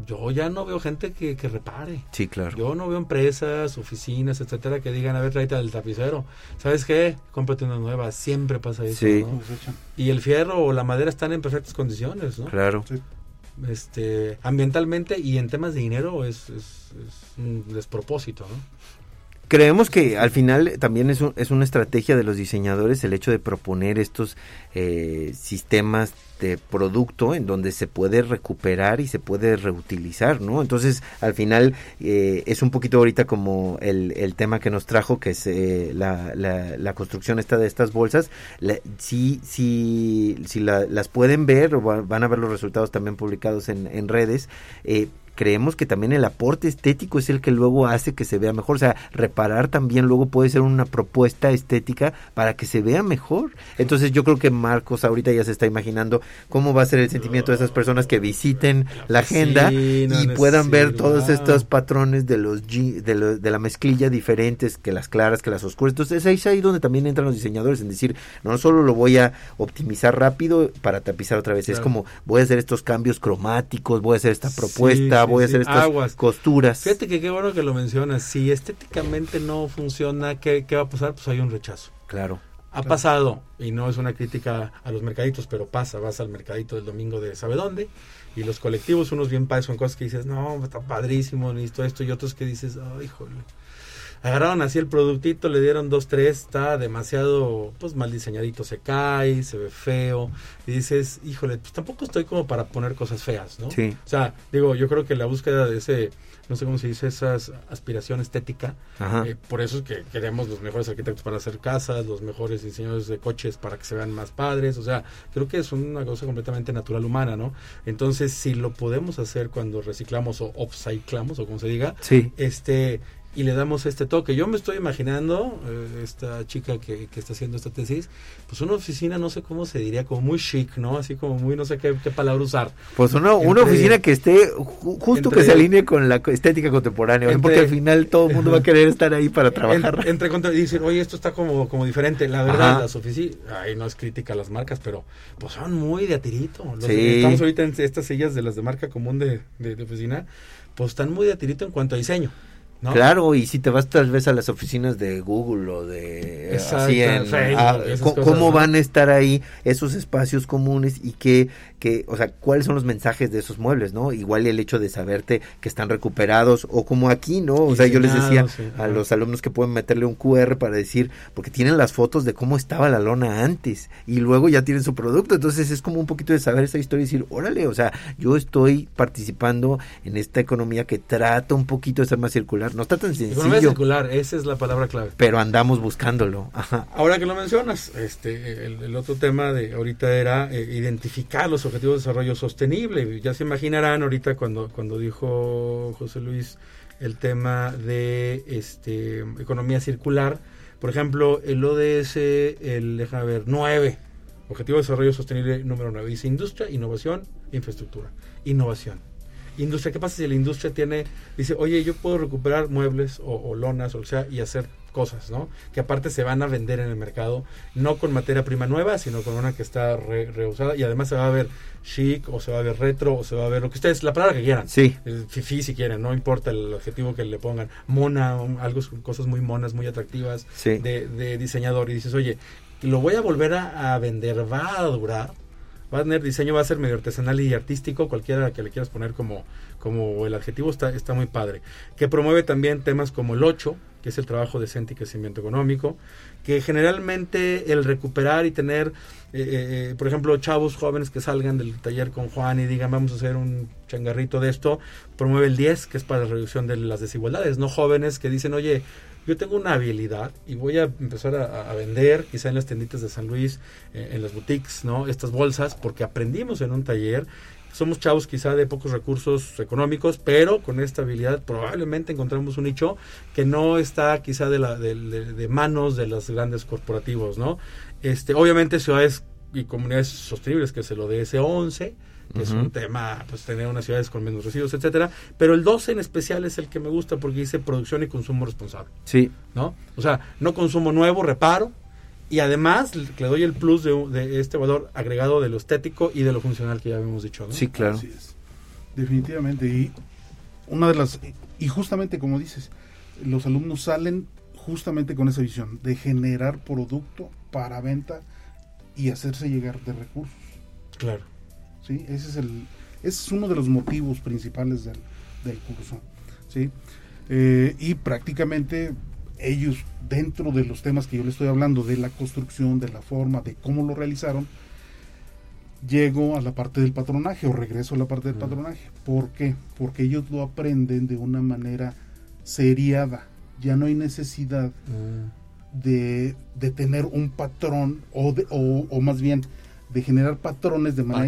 yo ya no veo gente que, que repare. Sí, claro. Yo no veo empresas, oficinas, etcétera, que digan, a ver, tráete al tapicero. ¿Sabes qué? Cómprate una nueva. Siempre pasa eso, Sí. ¿no? Y el fierro o la madera están en perfectas condiciones, ¿no? Claro. Sí. Este, ambientalmente y en temas de dinero es, es, es un despropósito, ¿no? Creemos que al final también es, un- es una estrategia de los diseñadores el hecho de proponer estos eh, sistemas de producto en donde se puede recuperar y se puede reutilizar, ¿no? Entonces, al final eh, es un poquito ahorita como el, el tema que nos trajo, que es eh, la, la, la construcción esta de estas bolsas. La- si si, si la- las pueden ver o va- van a ver los resultados también publicados en, en redes, eh, creemos que también el aporte estético es el que luego hace que se vea mejor. O sea, reparar también luego puede ser una propuesta estética para que se vea mejor. Entonces yo creo que Marcos ahorita ya se está imaginando cómo va a ser el sentimiento de esas personas que visiten la agenda Sí, no, y puedan ver todos estos patrones de los de, lo- de la mezclilla diferentes que las claras, que las oscuras. Entonces ahí es ahí donde también entran los diseñadores en decir, no solo lo voy a optimizar rápido para tapizar otra vez, es como voy a hacer estos cambios cromáticos, voy a hacer esta propuesta, sí, voy a hacer estas Aguas. costuras. Fíjate que qué bueno que lo mencionas. Si estéticamente no funciona, ¿qué, qué va a pasar? Pues hay un rechazo. Claro. Ha pasado, y no es una crítica a los mercaditos, pero pasa, vas al mercadito del domingo de sabe dónde, y los colectivos, unos bien padres, son cosas que dices, no, está padrísimo, necesito esto, y otros que dices, oh, híjole. Agarraron así el productito, le dieron dos, tres, está demasiado, pues mal diseñadito, se cae, se ve feo, y dices, híjole, pues tampoco estoy como para poner cosas feas, ¿no? Sí. O sea, digo, yo creo que la búsqueda de ese, no sé cómo se dice, esa aspiración estética, eh, por eso es que queremos los mejores arquitectos para hacer casas, los mejores diseñadores de coches para que se vean más padres. O sea, creo que es una cosa completamente natural humana, ¿no? Entonces, si lo podemos hacer cuando reciclamos o upcyclamos, o como se diga, Sí. este y le damos este toque. Yo me estoy imaginando, eh, esta chica que, que está haciendo esta tesis, pues una oficina, no sé cómo se diría, como muy chic, ¿no? Así como muy, no sé qué, qué palabra usar. Pues una, una Entre- oficina que esté ju- justo entre- que se alinee con la estética contemporánea, porque al final todo el mundo va a querer estar ahí para [LAUGHS] trabajar. En- entre contra y dicen, oye, esto está como, como diferente. La verdad, Ajá. las oficinas, ay, no es crítica a las marcas, pero pues son muy de atirito. Los Sí. Estamos ahorita en estas sillas de las de marca común de, de, de oficina, pues están muy de atirito en cuanto a diseño. ¿No? Claro, y si te vas tal vez a las oficinas de Google o de Exacto, así en- Facebook, ah, co- cosas, cómo ¿no? van a estar ahí esos espacios comunes y qué que, o sea, cuáles son los mensajes de esos muebles, ¿no? Igual el hecho de saberte que están recuperados o como aquí, ¿no? O sea, yo les decía sí, a los alumnos que pueden meterle un QR para decir, porque tienen las fotos de cómo estaba la lona antes y luego ya tienen su producto, entonces es como un poquito de saber esa historia y decir, órale, o sea, yo estoy participando en esta economía que trata un poquito de ser más circular, no está tan Economía sencillo, circular, esa es la palabra clave. pero andamos buscándolo, ajá. Ahora que lo mencionas, este, el, el otro tema de ahorita era eh, identificar los objetivos de desarrollo sostenible. Ya se imaginarán ahorita cuando, cuando dijo José Luis el tema de este, economía circular. Por ejemplo, el ODS, el, déjame ver, 9, Objetivo de Desarrollo Sostenible número 9, dice industria, innovación, infraestructura. Innovación. Industria, ¿qué pasa si la industria tiene, dice, oye, yo puedo recuperar muebles o, o lonas o sea y hacer cosas, ¿no? Que aparte se van a vender en el mercado, no con materia prima nueva, sino con una que está re- reusada y además se va a ver chic o se va a ver retro o se va a ver lo que ustedes, la palabra que quieran. Sí. El fifi si quieren, no importa el objetivo que le pongan. Mona, algo, cosas muy monas, muy atractivas Sí. de, de diseñador y dices, oye, lo voy a volver a, a vender, va a durar, va a tener diseño, va a ser medio artesanal y artístico, cualquiera que le quieras poner como, como el adjetivo está, está muy padre. Que promueve también temas como el 8, que es el trabajo decente y crecimiento económico, que generalmente el recuperar y tener, eh, eh, por ejemplo, chavos jóvenes que salgan del taller con Juan y digan vamos a hacer un changarrito de esto, promueve el 10, que es para la reducción de las desigualdades, no jóvenes que dicen, oye, yo tengo una habilidad y voy a empezar a, a vender, quizá en las tienditas de San Luis, eh, en las boutiques, ¿no? Estas bolsas, porque aprendimos en un taller. Somos chavos quizá de pocos recursos económicos, pero con esta habilidad probablemente encontramos un nicho que no está quizá de, la, de, de- de manos de los grandes corporativos, ¿no? Este, obviamente ciudades y comunidades sostenibles, que es el ODS 11, que es un tema, pues tener unas ciudades con menos residuos, etcétera, pero el 12 en especial es el que me gusta porque dice producción y consumo responsable. Sí, ¿no? O sea, no consumo nuevo, reparo, y además le doy el plus de, de este valor agregado de lo estético y de lo funcional que ya habíamos dicho, ¿no? sí, claro. Así es. Definitivamente. Y una de las. Y justamente como dices, los alumnos salen justamente con esa visión de generar producto para venta y hacerse llegar de recursos. Claro. ¿sí? Ese es el ese es uno de los motivos principales del, del curso, ¿sí? Eh, y prácticamente ellos dentro de los temas que yo les estoy hablando de la construcción, de la forma, de cómo lo realizaron, llego a la parte del patronaje o regreso a la parte del Mm. patronaje. ¿Por qué? Porque ellos lo aprenden de una manera seriada. Ya no hay necesidad de, de tener un patrón o, de, o, o más bien de generar patrones de manera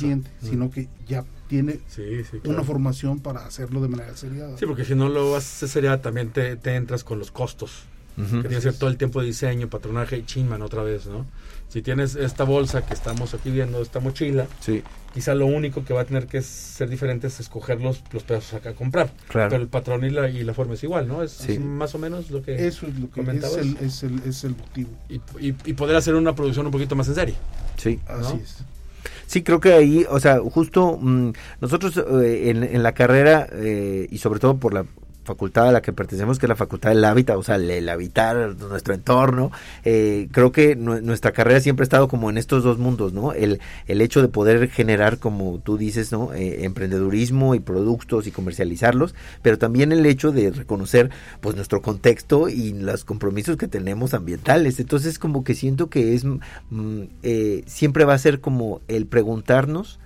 independiente, Mm. sino que ya tiene Sí, sí, claro. una formación para hacerlo de manera seriada. Sí, porque si no lo haces sería también te, te entras con los costos. Ujú. Que tiene que ser todo el tiempo de diseño, patronaje y chinman otra vez, ¿no? Si tienes esta bolsa que estamos aquí viendo, esta mochila, Sí, quizá lo único que va a tener que ser diferente es escoger los, los pedazos acá a comprar. Claro. Pero el patrón y la, y la forma es igual, ¿no? Es, Sí. es más o menos lo que... Eso es lo que es ¿Comentabas? el, es, el, es el motivo. y, y- y poder hacer una producción un poquito más en serie. sí. Así ¿No? es. Sí, creo que ahí, o sea, justo mm, nosotros eh, en, en la carrera eh, y sobre todo por la facultad a la que pertenecemos, que es la facultad del hábitat, o sea, el, el habitar nuestro entorno, eh, creo que nu- nuestra carrera siempre ha estado como en estos dos mundos, ¿no? El, el hecho de poder generar, como tú dices, ¿no? Eh, emprendedurismo y productos y comercializarlos, pero también el hecho de reconocer, pues, nuestro contexto y los compromisos que tenemos ambientales. Entonces, como que siento que es, mm, eh, siempre va a ser como el preguntarnos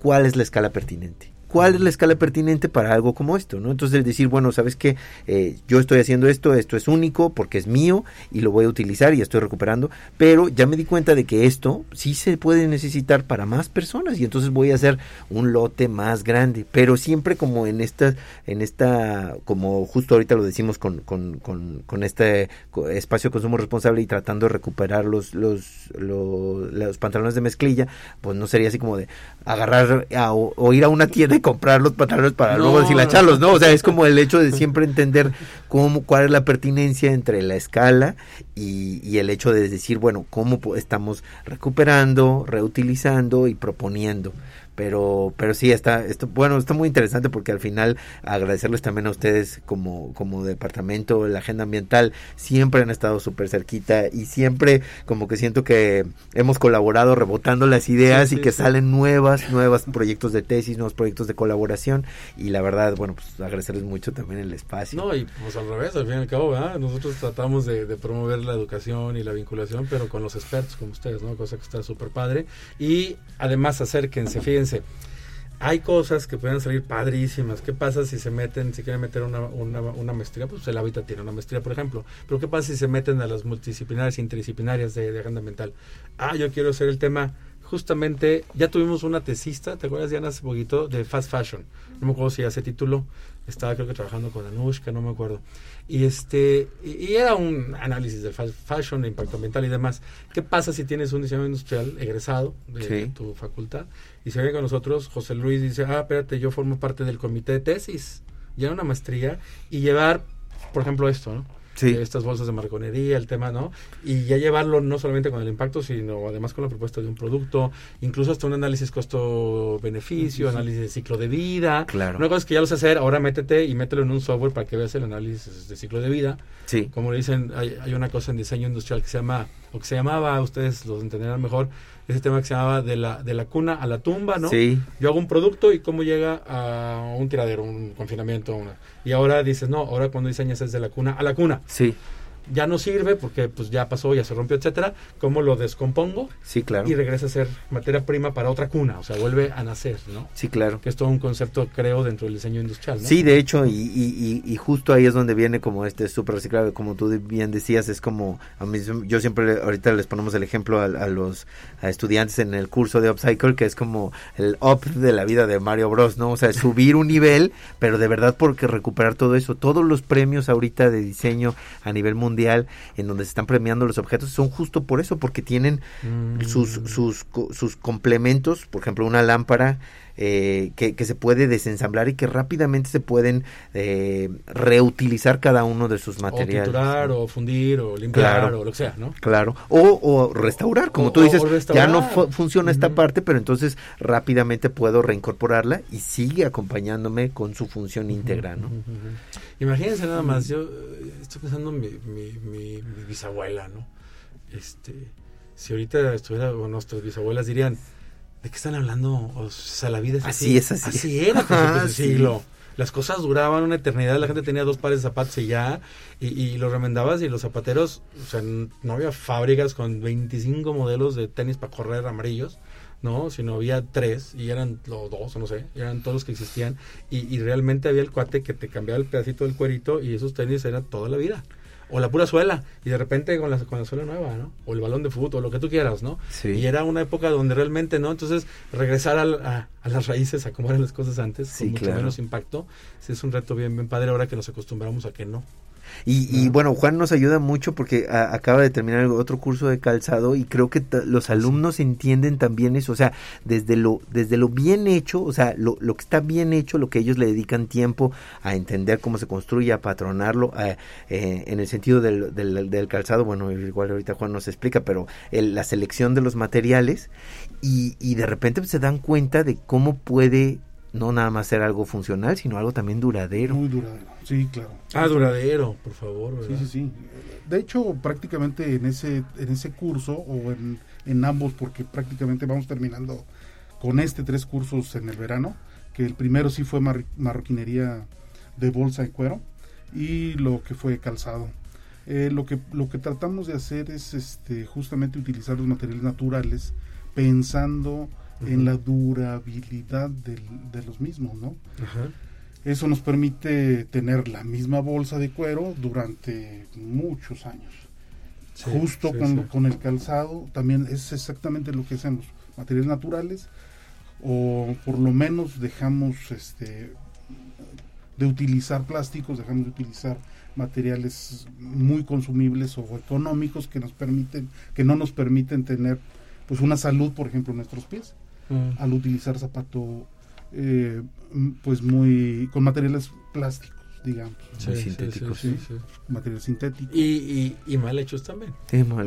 cuál es la escala pertinente. ¿Cuál es la escala pertinente para algo como esto? ¿no? Entonces decir, bueno, ¿sabes qué? Eh, yo estoy haciendo esto, esto es único porque es mío y lo voy a utilizar y estoy recuperando, pero ya me di cuenta de que esto sí se puede necesitar para más personas y entonces voy a hacer un lote más grande, pero siempre como en esta, en esta, como justo ahorita lo decimos con, con, con, con este espacio de consumo responsable y tratando de recuperar los, los, los, los pantalones de mezclilla, pues no sería así como de agarrar o, o ir a una tienda y comprar los pantalones para No, luego deshilacharlos, no. O sea, es como el hecho de [LAUGHS] siempre entender cómo, cuál es la pertinencia entre la escala y, y el hecho de decir, bueno, cómo estamos recuperando, reutilizando y proponiendo. Pero pero sí está esto bueno está muy interesante porque al final agradecerles también a ustedes como como departamento la agenda ambiental siempre han estado súper cerquita y siempre como que siento que hemos colaborado rebotando las ideas y que salen nuevas nuevos proyectos de tesis nuevos proyectos de colaboración y la verdad bueno pues agradecerles mucho también el espacio. No y pues al revés al fin y al cabo ¿verdad? nosotros tratamos de, de promover la educación y la vinculación pero con los expertos como ustedes no cosa que está súper padre y además acérquense fíjense hay cosas que pueden salir padrísimas. ¿Qué pasa si se meten, si quieren meter una, una, maestría? Pues el hábitat tiene una maestría, por ejemplo. Pero ¿qué pasa si se meten a las multidisciplinarias interdisciplinarias de, agenda mental? Ah, yo quiero hacer el tema justamente, ya tuvimos una tesista, ¿te acuerdas, Diana, hace poquito, de fast fashion? No me acuerdo si ya se tituló, estaba creo que trabajando con Anushka, no me acuerdo. Y este y, era un análisis del fashion, impacto ambiental y demás. ¿Qué pasa si tienes un diseño industrial egresado de, tu facultad y se ve con nosotros, José Luis dice, ah, espérate, yo formo parte del comité de tesis, ya una maestría y llevar, por ejemplo, esto, ¿no? Estas bolsas de marconería, el tema, ¿no? Y ya llevarlo no solamente con el impacto, sino además con la propuesta de un producto, incluso hasta un análisis costo-beneficio, análisis de ciclo de vida. Claro. Una cosa es que ya lo sé hacer, ahora métete y mételo en un software para que veas el análisis de ciclo de vida. Sí. Como le dicen, hay, hay una cosa en diseño industrial que se llama, o que se llamaba, ustedes los entenderán mejor, ese tema que se llamaba de la, de la cuna a la tumba, ¿no? Sí. Yo hago un producto y cómo llega a un tiradero, un confinamiento. Una, y ahora dices, no, ahora cuando diseñas es de la cuna a la cuna. Sí ya no sirve porque pues ya pasó, ya se rompió, etcétera, ¿cómo lo descompongo? Sí, claro. Y regresa a ser materia prima para otra cuna, o sea, vuelve a nacer, ¿no? Sí, claro. Que es todo un concepto, creo, dentro del diseño industrial, ¿no? Sí, de hecho, y, y, y justo ahí es donde viene como este súper reciclable, como tú bien decías, es como, a mí, yo siempre, ahorita les ponemos el ejemplo a, los estudiantes en el curso de Upcycle, que es como el up de la vida de Mario Bros, ¿no? O sea, subir un nivel, pero de verdad porque recuperar todo eso, todos los premios ahorita de diseño a nivel mundial, en donde se están premiando los objetos son justo por eso, porque tienen mm. sus, sus, sus complementos, por ejemplo, una lámpara eh, que, que, se puede desensamblar y que rápidamente se pueden eh, reutilizar cada uno de sus materiales. O triturar, o fundir, o limpiar, o lo que sea, ¿no? Claro, o, o restaurar, como tú dices, ya no funciona esta parte, pero entonces rápidamente puedo reincorporarla y sigue acompañándome con su función íntegra, ¿no? Imagínense nada más, yo eh, estoy pensando en mi, mi, mi, bisabuela, ¿no? Este, si ahorita estuviera, o nuestras bisabuelas dirían, ¿de qué están hablando? O sea, la vida es así. Así es, así. Así era pues, siglo. Las cosas duraban una eternidad, la gente tenía dos pares de zapatos y ya, y, y los remendabas y los zapateros, o sea, no había fábricas con 25 modelos de tenis para correr amarillos, ¿no? Sino había tres y eran los dos, o no sé, eran todos los que existían y, y realmente había el cuate que te cambiaba el pedacito del cuerito y esos tenis eran toda la vida o la pura suela, y de repente con la, con la suela nueva, ¿no? O el balón de fútbol, o lo que tú quieras, ¿no? Sí. Y era una época donde realmente, ¿no? Entonces, regresar a, a, las raíces, a cómo eran las cosas antes, con mucho menos impacto, sí es un reto bien, bien padre ahora que nos acostumbramos a que no. Y, bueno, Juan nos ayuda mucho porque acaba de terminar otro curso de calzado y creo que los alumnos entienden también eso, o sea, desde lo, desde lo bien hecho, o sea, lo, lo que está bien hecho, lo que ellos le dedican tiempo a entender cómo se construye, a patronarlo, eh, en el sentido del, del, calzado, bueno, igual ahorita Juan nos explica, pero la selección de los materiales y, y de repente se dan cuenta de cómo puede no nada más ser algo funcional, sino algo también duradero. Muy duradero, sí, claro. Ah, duradero, por favor. Sí, sí, sí. De hecho, prácticamente en ese, en ese curso, o en, en ambos, porque prácticamente vamos terminando con este tres cursos en el verano, que el primero sí fue marroquinería de bolsa de cuero y lo que fue calzado. Eh, lo que lo que tratamos de hacer es este justamente utilizar los materiales naturales pensando en la durabilidad de los mismos, ¿no? Eso nos permite tener la misma bolsa de cuero durante muchos años. Justo con, con, el calzado también es exactamente lo que hacemos, materiales naturales o por lo menos dejamos este de utilizar plásticos, dejamos de utilizar materiales muy consumibles o económicos que nos permiten que no nos permiten tener pues una salud, por ejemplo, en nuestros pies. Mm. al utilizar zapato eh, pues muy con materiales plásticos digamos sintéticos. materiales sintéticos y, y, mal hechos también.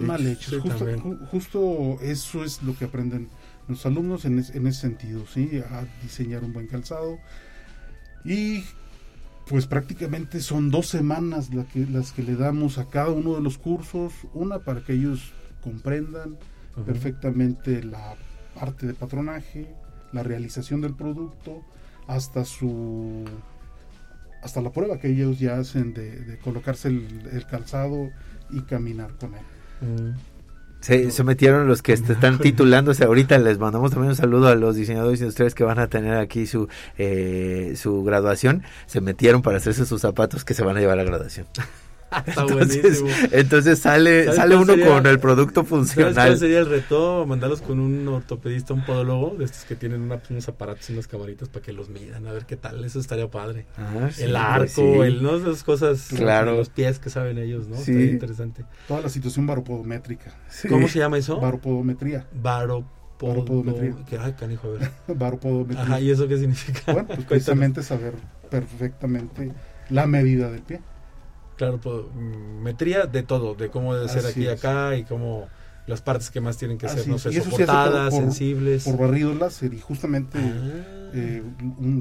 Mal, hechos. Justo, justo, eso es lo que aprenden los alumnos en, en ese sentido, ¿sí? A diseñar un buen calzado. Y pues prácticamente son dos semanas que, las que le damos a cada uno de los cursos, una para que ellos comprendan perfectamente la parte de patronaje, la realización del producto, hasta su hasta la prueba que ellos ya hacen de, colocarse el, calzado y caminar con él. Mm. Se, metieron los que están titulándose ahorita. Les mandamos también un saludo a los diseñadores industriales que van a tener aquí su, eh, su graduación. Se metieron para hacerse sus zapatos que se van a llevar a la graduación. Entonces, entonces sale, sale uno con el producto funcional. ¿sabes cuál sería el reto? Mandarlos con un ortopedista, un podólogo, de estos que tienen unos aparatos y unas camaritas para que los midan, a ver qué tal. Eso estaría padre. Ah, el arco, el, ¿no? Esas cosas, claro. los pies que saben ellos, ¿no? Sí. interesante. Toda la situación baropodométrica. ¿Cómo se llama eso? Baropodometría. Baropodometría. Que, ay, canijo, a ver. [LAUGHS] baropodometría. Ajá, ¿y eso qué significa? Bueno, pues [LAUGHS] precisamente saber perfectamente la medida del pie. Claro, metría de todo, de cómo debe ser aquí y acá y cómo las partes que más tienen que ser, no sé, soportadas, sensibles. Por barrido láser y justamente ah. eh,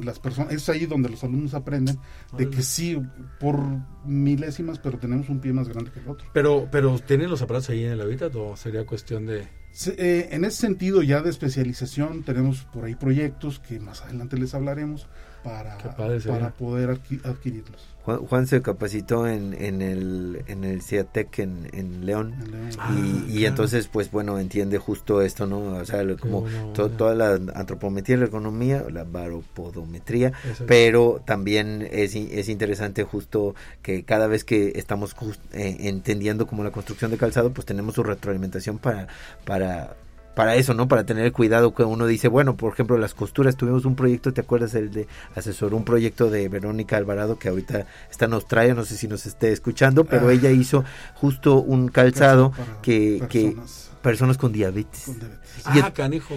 las personas, es ahí donde los alumnos aprenden de que sí, por milésimas, pero tenemos un pie más grande que el otro. Pero, pero ¿tienen los aparatos ahí en el hábitat o sería cuestión de...? Eh, en ese sentido ya de especialización tenemos por ahí proyectos que más adelante les hablaremos para, para poder adquirirlos. Juan, se capacitó en, en el en el CIATEC en, León, ah, y, entonces pues bueno entiende justo esto no o sea como toda la antropometría la economía la baropodometría pero también es, es interesante justo que cada vez que estamos eh, entendiendo como la construcción de calzado pues tenemos su retroalimentación para para para eso, ¿no? Para tener cuidado que uno dice, bueno, por ejemplo, las costuras, tuvimos un proyecto, ¿te acuerdas? El de asesor, un proyecto de Verónica Alvarado, que ahorita está en Australia, no sé si nos esté escuchando, pero ah. ella hizo justo un calzado que, que personas con diabetes. y, ah,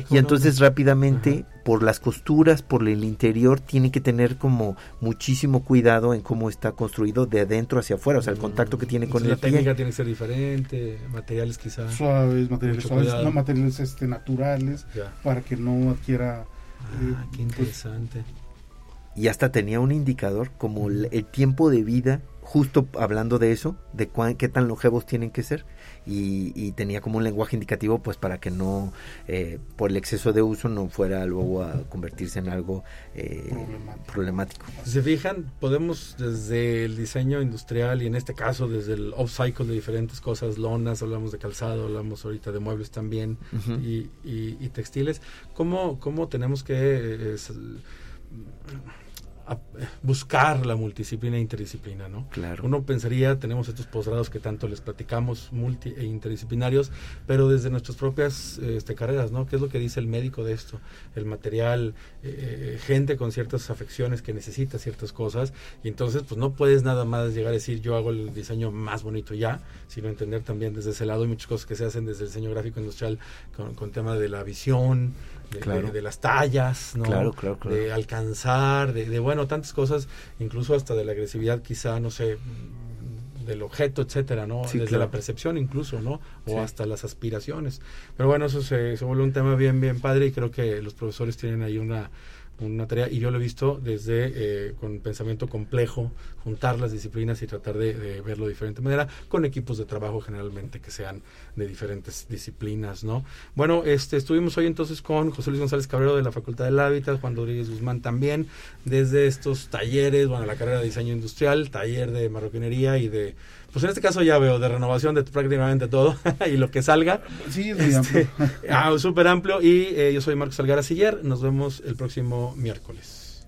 y entonces rápidamente, por las costuras, por el interior, tiene que tener como muchísimo cuidado en cómo está construido de adentro hacia afuera, o sea, el mm, contacto que tiene con el La técnica tiene que ser diferente, materiales quizás. Suaves, materiales suaves, no materiales este, naturales, para que no adquiera... Ah, qué pues, interesante. y hasta tenía un indicador como el, tiempo de vida, justo hablando de eso, de qué tan longevos tienen que ser y, tenía como un lenguaje indicativo pues para que no eh, por el exceso de uso no fuera luego a convertirse en algo eh, problemático. Si se fijan, podemos desde el diseño industrial y en este caso desde el off-cycle de diferentes cosas, lonas, hablamos de calzado, hablamos ahorita de muebles también y, y, textiles, ¿cómo, cómo tenemos que... Eh, buscar la multidisciplina e interdisciplina, ¿no? Claro. Uno pensaría, tenemos estos posgrados que tanto les platicamos, multi e interdisciplinarios, pero desde nuestras propias este, carreras, ¿no? ¿Qué es lo que dice el médico de esto? El material, eh, gente con ciertas afecciones que necesita ciertas cosas, y entonces, pues no puedes nada más llegar a decir yo hago el diseño más bonito ya, sino entender también desde ese lado, hay muchas cosas que se hacen desde el diseño gráfico industrial con, con tema de la visión, de, las tallas, ¿no? Claro, claro, De alcanzar, de, bueno, tantas cosas, incluso hasta de la agresividad, quizá, no sé, del objeto, etcétera, ¿no? Desde la percepción incluso, ¿no? O hasta las aspiraciones. Pero bueno, eso se, se vuelve un tema bien, bien padre y creo que los profesores tienen ahí una una tarea y yo lo he visto desde eh, con pensamiento complejo, juntar las disciplinas y tratar de, verlo de diferente manera con equipos de trabajo generalmente que sean de diferentes disciplinas, ¿no? Bueno, este estuvimos hoy entonces con José Luis González Cabrero de la Facultad del Hábitat, Juan Rodríguez Guzmán también, desde estos talleres, bueno, la carrera de diseño industrial, taller de marroquinería y de pues en este caso ya veo de renovación de prácticamente todo [LAUGHS] y lo que salga. Sí, es muy amplio. Este, [LAUGHS] ah, súper amplio. Y eh, yo soy Marcos Salgara Siller. Nos vemos el próximo miércoles.